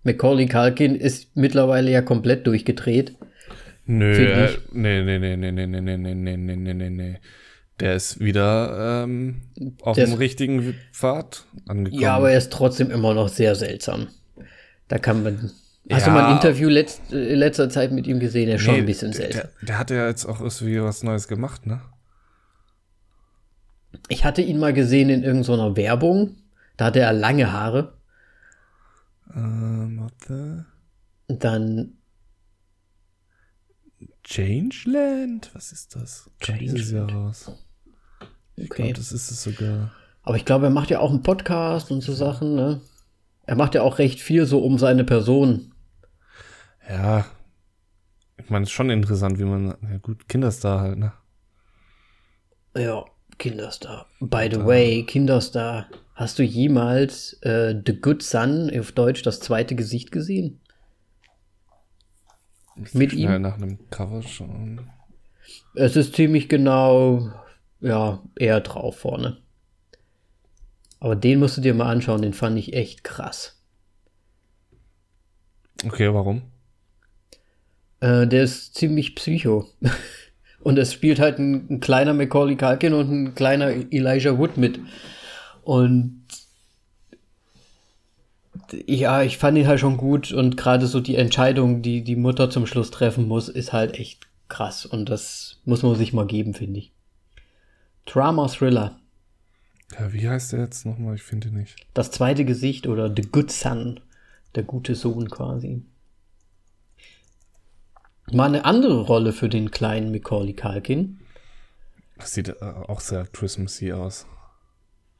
Macaulay Culkin ist mittlerweile ja komplett durchgedreht. Nö, äh, nee, nee, nee, nee, nee, nee, nee, nee, nee, nee, nee, nee. Der ist wieder ähm, auf dem richtigen Pfad angekommen. Ja, aber er ist trotzdem immer noch sehr seltsam. Da kann man Hast ja. du mal ein Interview letzt, in äh, letzter Zeit mit ihm gesehen? Er ist nee, schon ein bisschen seltsam. Der, der, hat ja jetzt auch irgendwie was Neues gemacht, ne? Ich hatte ihn mal gesehen in irgendeiner Werbung. Da hatte er lange Haare. Ähm, warte. Dann. Changeland? Was ist das? Changeland. Raus. Ich okay. glaube, das ist es sogar. Aber ich glaube, er macht ja auch einen Podcast und so Sachen, ne? Er macht ja auch recht viel so um seine Person. Ja. Ich meine, es ist schon interessant, wie man, ja gut, Kinderstar halt, ne? Ja, Kinderstar. By the way, Kinderstar. Hast du jemals äh, The Good Son auf Deutsch das zweite Gesicht gesehen? Mit ihm? nach einem Cover schon. Es ist ziemlich genau, ja, eher drauf vorne. Aber den musst du dir mal anschauen, den fand ich echt krass. Okay, warum? Äh, der ist ziemlich psycho. und es spielt halt ein, ein, kleiner Macaulay Culkin und ein kleiner Elijah Wood mit. Und ja, ich fand ihn halt schon gut und gerade so die Entscheidung, die die Mutter zum Schluss treffen muss, ist halt echt krass und das muss man sich mal geben, finde ich. Drama Thriller. Ja, wie heißt der jetzt nochmal? Ich finde ihn nicht. Das zweite Gesicht oder The Good Son. der gute Sohn quasi. Mal eine andere Rolle für den kleinen Macaulay Culkin. Das sieht äh, auch sehr Christmassy aus.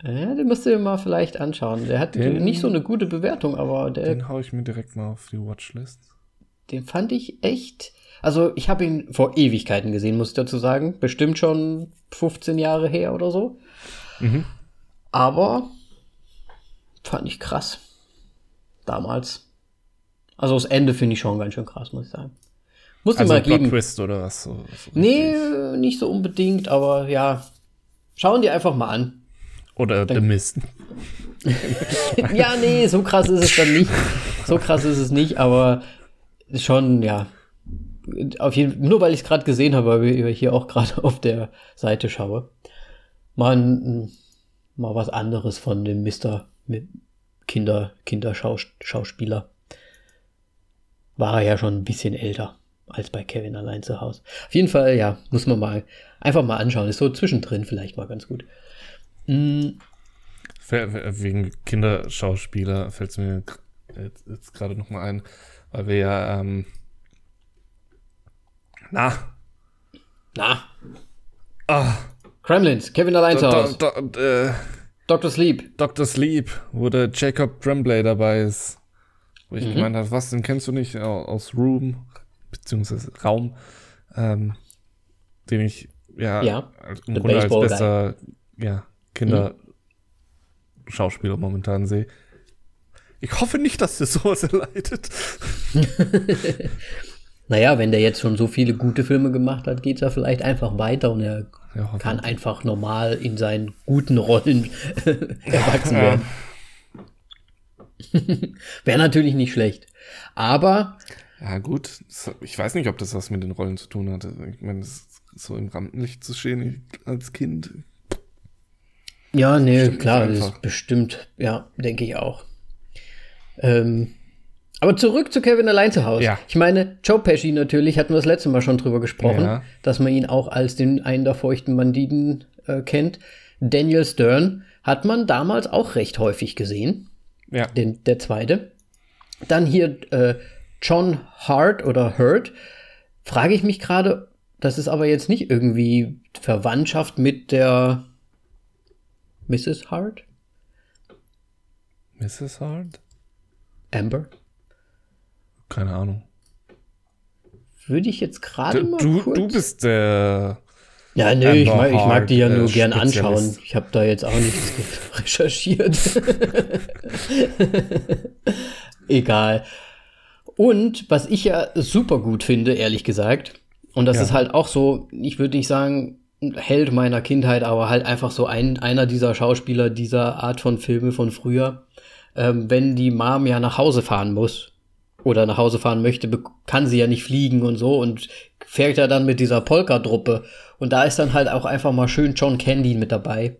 Ja, den musst du dir mal vielleicht anschauen. Der hat Den- nicht so eine gute Bewertung, aber der, Den hau ich mir direkt mal auf die Watchlist. den fand ich echt. Also, ich habe ihn vor Ewigkeiten gesehen, muss ich dazu sagen. Bestimmt schon 15 Jahre her oder so. Mhm. Aber fand ich krass. Damals. Also, das Ende finde ich schon ganz schön krass, muss ich sagen. Muss Also mal geben. Twist oder was? So, so Nee, richtig. nicht so unbedingt, aber ja. Schauen dir einfach mal an. Oder The Mist. ja, nee, so krass ist es dann nicht. So krass ist es nicht, aber schon, ja. Auf jeden nur weil ich es gerade gesehen habe, weil ich hier auch gerade auf der Seite schaue. Mal, mal was anderes von dem Mr. Kinder, Kinderschauspieler. War er ja schon ein bisschen älter als bei Kevin allein zu Hause. Auf jeden Fall, ja, muss man mal einfach mal anschauen. Ist so zwischendrin vielleicht mal ganz gut. Fe- Wegen Kinderschauspieler fällt es mir jetzt, jetzt gerade noch mal ein, weil wir ja, ähm, na, na, ah, Kremlins, Kevin allein zu Do, Hause. do, do, äh, Dr. Sleep. Dr. Sleep, wo der Jacob Tremblay dabei ist. Wo Mhm. ich gemeint habe, was, den kennst du nicht Au- aus Room, beziehungsweise Raum, ähm, den ich, ja, Ja, als- im Grunde als bester, ja, Kinderschauspieler momentan sehe. Ich hoffe nicht, dass der sowas erleidet. Naja, wenn der jetzt schon so viele gute Filme gemacht hat, geht's ja vielleicht einfach weiter und er Ja, kann einfach normal in seinen guten Rollen erwachsen werden. Wäre natürlich nicht schlecht. Aber Ja, gut. Ich weiß nicht, ob das was mit den Rollen zu tun hatte. Ich meine, das ist so im Rampenlicht zu stehen als Kind. ja, nee, klar, das ist bestimmt, ja, denke ich auch. Ähm, aber zurück zu Kevin allein zu Hause. Ja. Ich meine, Joe Pesci natürlich, hatten wir das letzte Mal schon drüber gesprochen, Ja. dass man ihn auch als den einen der feuchten Banditen äh, kennt. Daniel Stern hat man damals auch recht häufig gesehen. Ja. den, der zweite. Dann hier äh, John Hart oder Hurt. Frage ich mich gerade, das ist aber jetzt nicht irgendwie Verwandtschaft mit der Mrs. Hart? Mrs. Hart? Amber? Keine Ahnung. Würde ich jetzt gerade mal du, kurz... du bist der. ja, nee, ich mag, ich mag die ja äh, nur gern Spezialist. anschauen. Ich habe da jetzt auch nichts recherchiert. Egal. Und was ich ja super gut finde, ehrlich gesagt, und das Ja. ist halt auch so, ich würde nicht sagen, Held meiner Kindheit, aber halt einfach so ein, einer dieser Schauspieler dieser Art von Filme von früher. Ähm, wenn die Mom ja nach Hause fahren muss oder nach Hause fahren möchte, kann sie ja nicht fliegen und so und fährt ja dann mit dieser Polka-Truppe. Und da ist dann halt auch einfach mal schön John Candy mit dabei.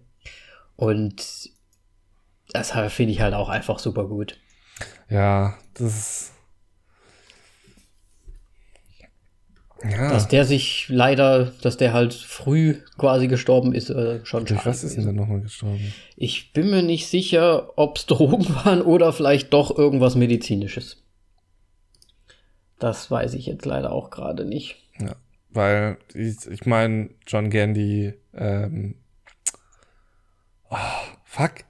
Und das finde ich halt auch einfach super gut. Ja, das Ja, Dass der sich leider, dass der halt früh quasi gestorben ist, äh, schon durch was ist denn der nochmal gestorben? Ich bin mir nicht sicher, ob es Drogen waren oder vielleicht doch irgendwas Medizinisches. Das weiß ich jetzt leider auch gerade nicht. Ja, weil ich, ich meine, John Gandy, ähm, oh, fuck,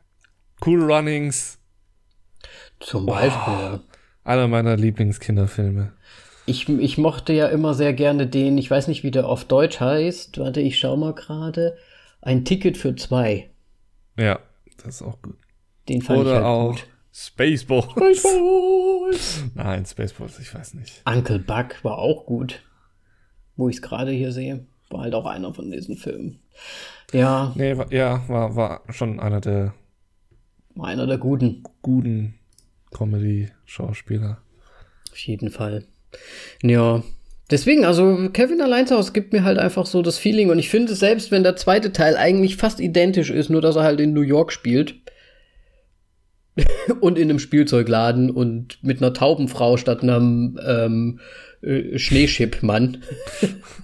Cool Runnings, Zum Beispiel. ja. einer meiner Lieblingskinderfilme. Ich, ich mochte ja immer sehr gerne den, ich weiß nicht, wie der auf Deutsch heißt. Warte, ich schau mal gerade. Ein Ticket für zwei. Ja, das ist auch gut. Den fand ich Oder halt auch gut. Spaceballs. Spaceballs. Nein, Spaceballs, ich weiß nicht. Uncle Buck war auch gut. Wo ich es gerade hier sehe. War halt auch einer von diesen Filmen. Ja, Nee, war, ja, war, war schon einer der war einer der guten. guten Comedy-Schauspieler. Auf jeden Fall. Ja. Deswegen, also Kevin allein zu gibt mir halt einfach so das Feeling und ich finde, selbst wenn der zweite Teil eigentlich fast identisch ist, nur dass er halt in New York spielt und in einem Spielzeugladen und mit einer Taubenfrau statt einem ähm, äh, Schneeschippmann,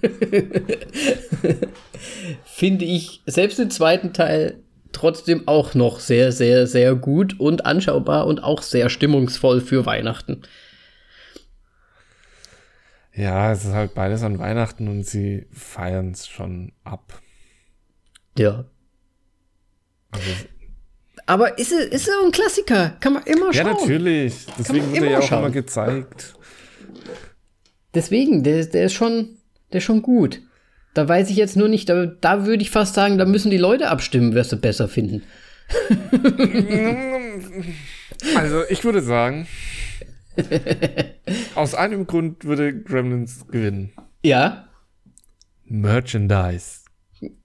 finde ich selbst den zweiten Teil trotzdem auch noch sehr, sehr, sehr gut und anschaubar und auch sehr stimmungsvoll für Weihnachten. Ja, es ist halt beides an Weihnachten und sie feiern es schon ab. Ja. Also, Aber ist es ist ein Klassiker? Kann man immer ja, schauen. natürlich. Deswegen wird er ja immer auch immer schauen. gezeigt. Deswegen, der, der ist schon, der ist schon gut. Da weiß ich jetzt nur nicht, da, da würde ich fast sagen, da müssen die Leute abstimmen, wer sie besser finden. Also, ich würde sagen, aus einem Grund würde Gremlins gewinnen. Ja. Merchandise.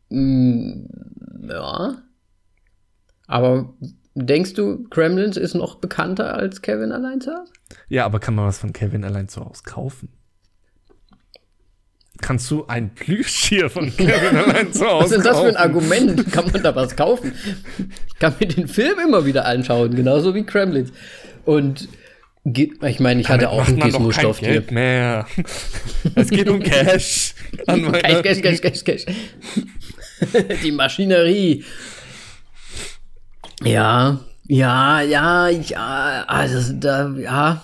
Ja. Aber denkst du, Kremlins ist noch bekannter als Kevin allein zu Hause? Ja, aber kann man was von Kevin allein zu Hause kaufen? Kannst du ein Plüschtier von Kevin allein zu Hause Was ist das für ein kaufen? Argument? Kann man da was kaufen? Ich kann mir den Film immer wieder anschauen, genauso wie Kremlins. Und ich meine, ich hatte auch Macht ein man doch kein Gizmo-Stofftier. Geld mehr. Es geht um Cash. Cash. Cash, Cash, Cash, Cash. Die Maschinerie. Ja, ja, ja, ja, also da, ja.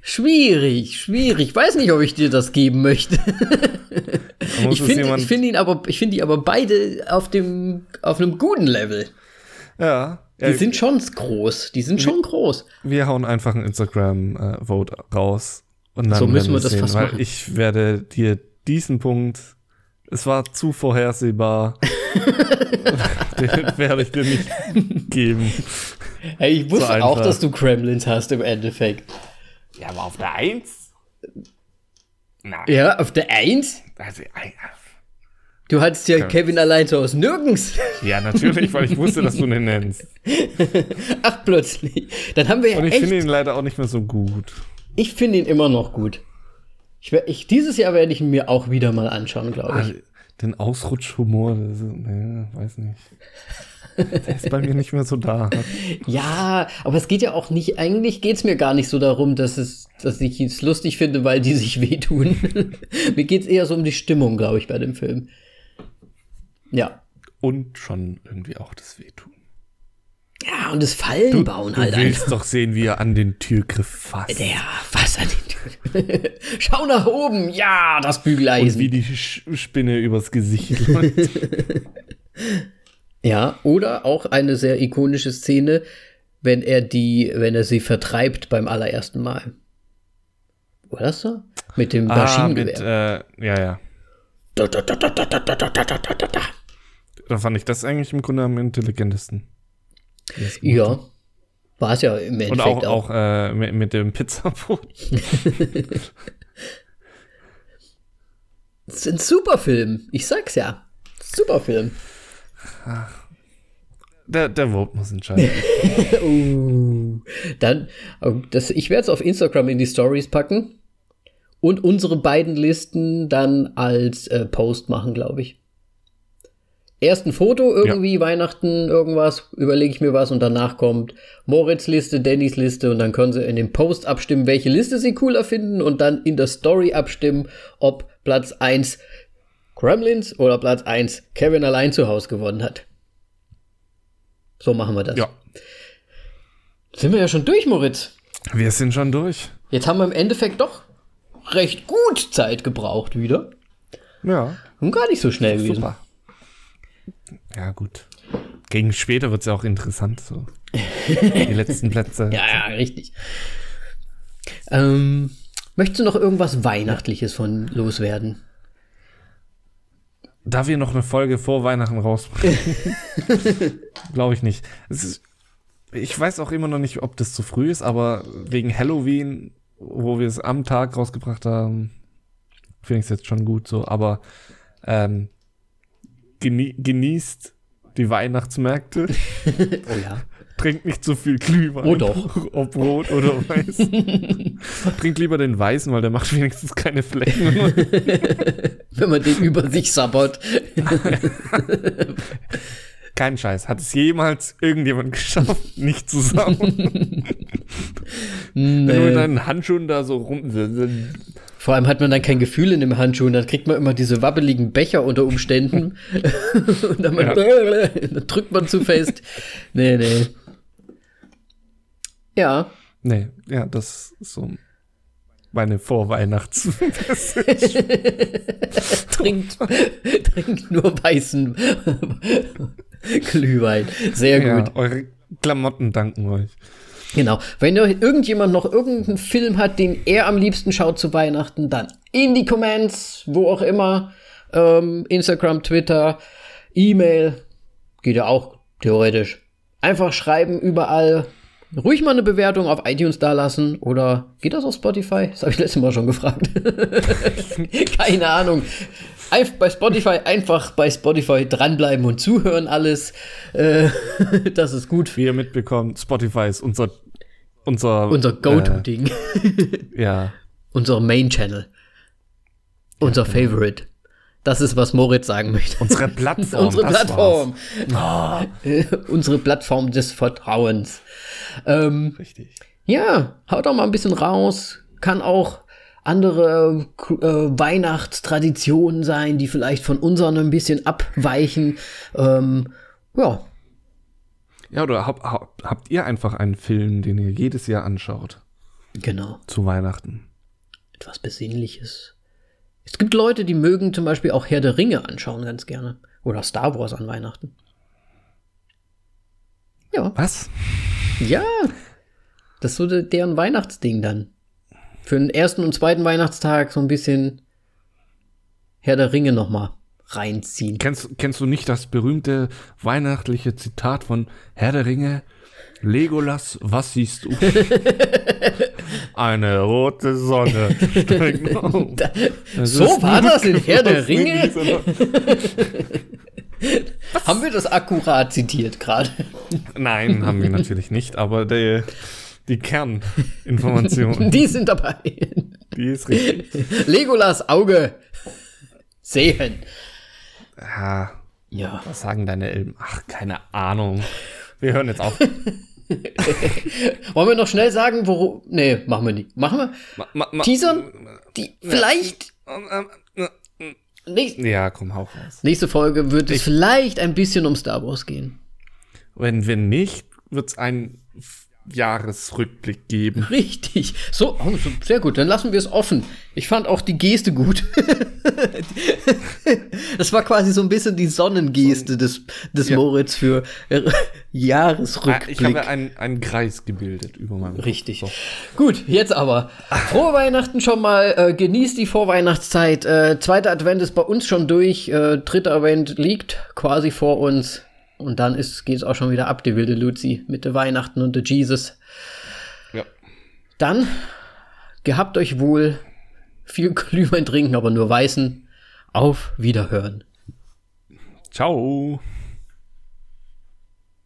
Schwierig, schwierig. Ich weiß nicht, ob ich dir das geben möchte. Ich finde ich find ihn aber, ich finde die aber beide auf dem, auf einem guten Level. Ja. Die ja sind schon groß. Die sind schon groß. wir hauen einfach ein Instagram-Vote raus. Und dann So müssen wir das sehen, fast weil machen. Ich werde dir diesen Punkt, es war zu vorhersehbar, den werde ich dir nicht geben. Hey, ich wusste einfach. auch, dass du Kremlins hast im Endeffekt. Ja, aber auf der Eins? Nein. Ja, auf der Eins? Also, ein- Du hattest ja Kevin allein zu Hause nirgends. ja, natürlich, weil ich wusste, dass du den nennst. Ach, plötzlich. Dann haben wir ja Und ich finde ihn leider auch nicht mehr so gut. Ich finde ihn immer noch gut. Ich, ich, dieses Jahr werde ich ihn mir auch wieder mal anschauen, glaube ich. Also, den Ausrutschhumor, nee, weiß nicht. Der ist bei mir nicht mehr so da. Ja, aber es geht ja auch nicht, eigentlich geht es mir gar nicht so darum, dass, es, dass ich es lustig finde, weil die sich wehtun. mir geht es eher so um die Stimmung, glaube ich, bei dem Film. Ja. Und schon irgendwie auch das Wehtun. Ja, und das Fallen bauen halt du willst einfach. doch sehen, wie er an den Türgriff fasst. Ja, was an den Türen. Schau nach oben. Ja, das Und Bügeleisen. wie die Spinne übers Gesicht läuft. Ja, oder auch eine sehr ikonische Szene, wenn er die, wenn er sie vertreibt beim allerersten Mal. War das so? Mit dem ah, mit, Maschinengewehr. äh, ja, ja. Da, da, da, da, da, da, da, da, da, da, da. Da fand ich das eigentlich im Grunde am intelligentesten. Ja. War es ja im Und Endeffekt auch, auch äh, mit, mit dem Pizzabrot. Das ist ein super Film. Ich sag's ja. Super Film. Der, der Vote muss entscheiden. Uh, dann, äh, das, ich werde es auf Instagram in die Stories packen und unsere beiden Listen dann als äh, Post machen, glaube ich. Erst ein Foto, irgendwie Weihnachten, irgendwas, überlege ich mir was und danach kommt Moritz Liste, Dannys Liste und dann können sie in dem Post abstimmen, welche Liste sie cooler finden und dann in der Story abstimmen, ob Platz 1 Kremlins oder Platz 1 Kevin allein zu Hause gewonnen hat. So machen wir das. ja. Sind wir ja schon durch, Moritz. Wir sind schon durch. Jetzt haben wir im Endeffekt doch recht gut Zeit gebraucht wieder. Ja. Und gar nicht so schnell gewesen. Super. Ja, gut. Gegen später wird es ja auch interessant. So. Die letzten Plätze. Ja, ja, richtig. Ähm, möchtest du noch irgendwas Weihnachtliches von loswerden? Da wir noch eine Folge vor Weihnachten rausbringen, glaube ich nicht. Ist, ich weiß auch immer noch nicht, ob das zu früh ist, aber wegen Halloween, wo wir es am Tag rausgebracht haben, finde ich es jetzt schon gut so. Aber ähm, genie genießt die Weihnachtsmärkte, Oh ja. trinkt nicht zu viel Glühwein. Oh doch. Ob rot oder weiß. Trinkt lieber den weißen, weil der macht wenigstens keine Flecken. Wenn man den über sich sabbert. Kein Scheiß. Hat es jemals irgendjemand geschafft, nicht zu saugen? Wenn du mit deinen Handschuhen da so rum. Vor allem hat man dann kein Gefühl in dem Handschuh und dann kriegt man immer diese wabbeligen Becher unter Umständen. und dann, man, dann, drückt man zu fest. Nee, nee. Ja. Nee, ja, das ist so meine Vorweihnachts. trinkt, trinkt nur weißen Glühwein. Sehr gut. Ja, eure Klamotten danken euch. Genau. Wenn irgendjemand noch irgendeinen Film hat, den er am liebsten schaut zu Weihnachten, dann in die Comments, wo auch immer. Ähm, Instagram, Twitter, E-Mail. Geht ja auch theoretisch. Einfach schreiben überall. Ruhig mal eine Bewertung auf iTunes da lassen oder geht das auf Spotify? Das habe ich letztes Mal schon gefragt. Keine Ahnung. Bei Spotify einfach bei Spotify dranbleiben und zuhören alles. Äh, das ist gut. Wie ihr mitbekommt, Spotify ist unser unser unser Go-To-Ding. Äh, ja. unser Main Channel. Unser ja, genau. Favorite. Das ist, was Moritz sagen möchte. Unsere Plattform. Unsere Plattform. Oh. Unsere Plattform des Vertrauens. Ähm, Richtig. Ja, haut doch mal ein bisschen raus. Kann auch andere äh, Weihnachtstraditionen sein, die vielleicht von unseren ein bisschen abweichen. Ähm, ja. Ja, oder hab, hab, habt ihr einfach einen Film, den ihr jedes Jahr anschaut? Genau. Zu Weihnachten. Etwas Besinnliches. Es gibt Leute, die mögen zum Beispiel auch Herr der Ringe anschauen ganz gerne. Oder Star Wars an Weihnachten. Ja. Was? Ja. Das ist so deren Weihnachtsding dann. Für den ersten und zweiten Weihnachtstag so ein bisschen Herr der Ringe nochmal reinziehen. Kennst, kennst du nicht das berühmte weihnachtliche Zitat von Herr der Ringe? Legolas, was siehst du? Eine rote Sonne. so war das in Herr der Ringe? haben wir das akkurat zitiert gerade? Nein, haben wir natürlich nicht, aber die, die Kerninformationen. die sind dabei. Die ist richtig. Legolas Auge sehen. Ja. Ja. Was sagen deine Elben? Ach, keine Ahnung. Wir hören jetzt auf. Wollen wir noch schnell sagen, wo. Nee, machen wir nicht. Machen wir? Ma, ma, ma, Teasern? Die, vielleicht. Nächste, ja, komm, hau raus. Nächste Folge wird es vielleicht ein bisschen um Star Wars gehen. Wenn, wenn nicht, wird es ein Jahresrückblick geben. Richtig. So, oh, so, sehr gut. Dann lassen wir es offen. Ich fand auch die Geste gut. das war quasi so ein bisschen die Sonnengeste des, des ja. Moritz für äh, Jahresrückblick. Ich habe einen, einen Kreis gebildet über meinem Richtig. So. Gut, jetzt aber. Frohe Weihnachten schon mal. Äh, genießt die Vorweihnachtszeit. Äh, zweiter Advent ist bei uns schon durch. Äh, dritter Advent liegt quasi vor uns. Und dann geht es auch schon wieder ab, die wilde Luzi, mit der Weihnachten und der Jesus. Ja. Dann gehabt euch wohl, viel Glühwein trinken, aber nur weißen. Auf Wiederhören. Ciao.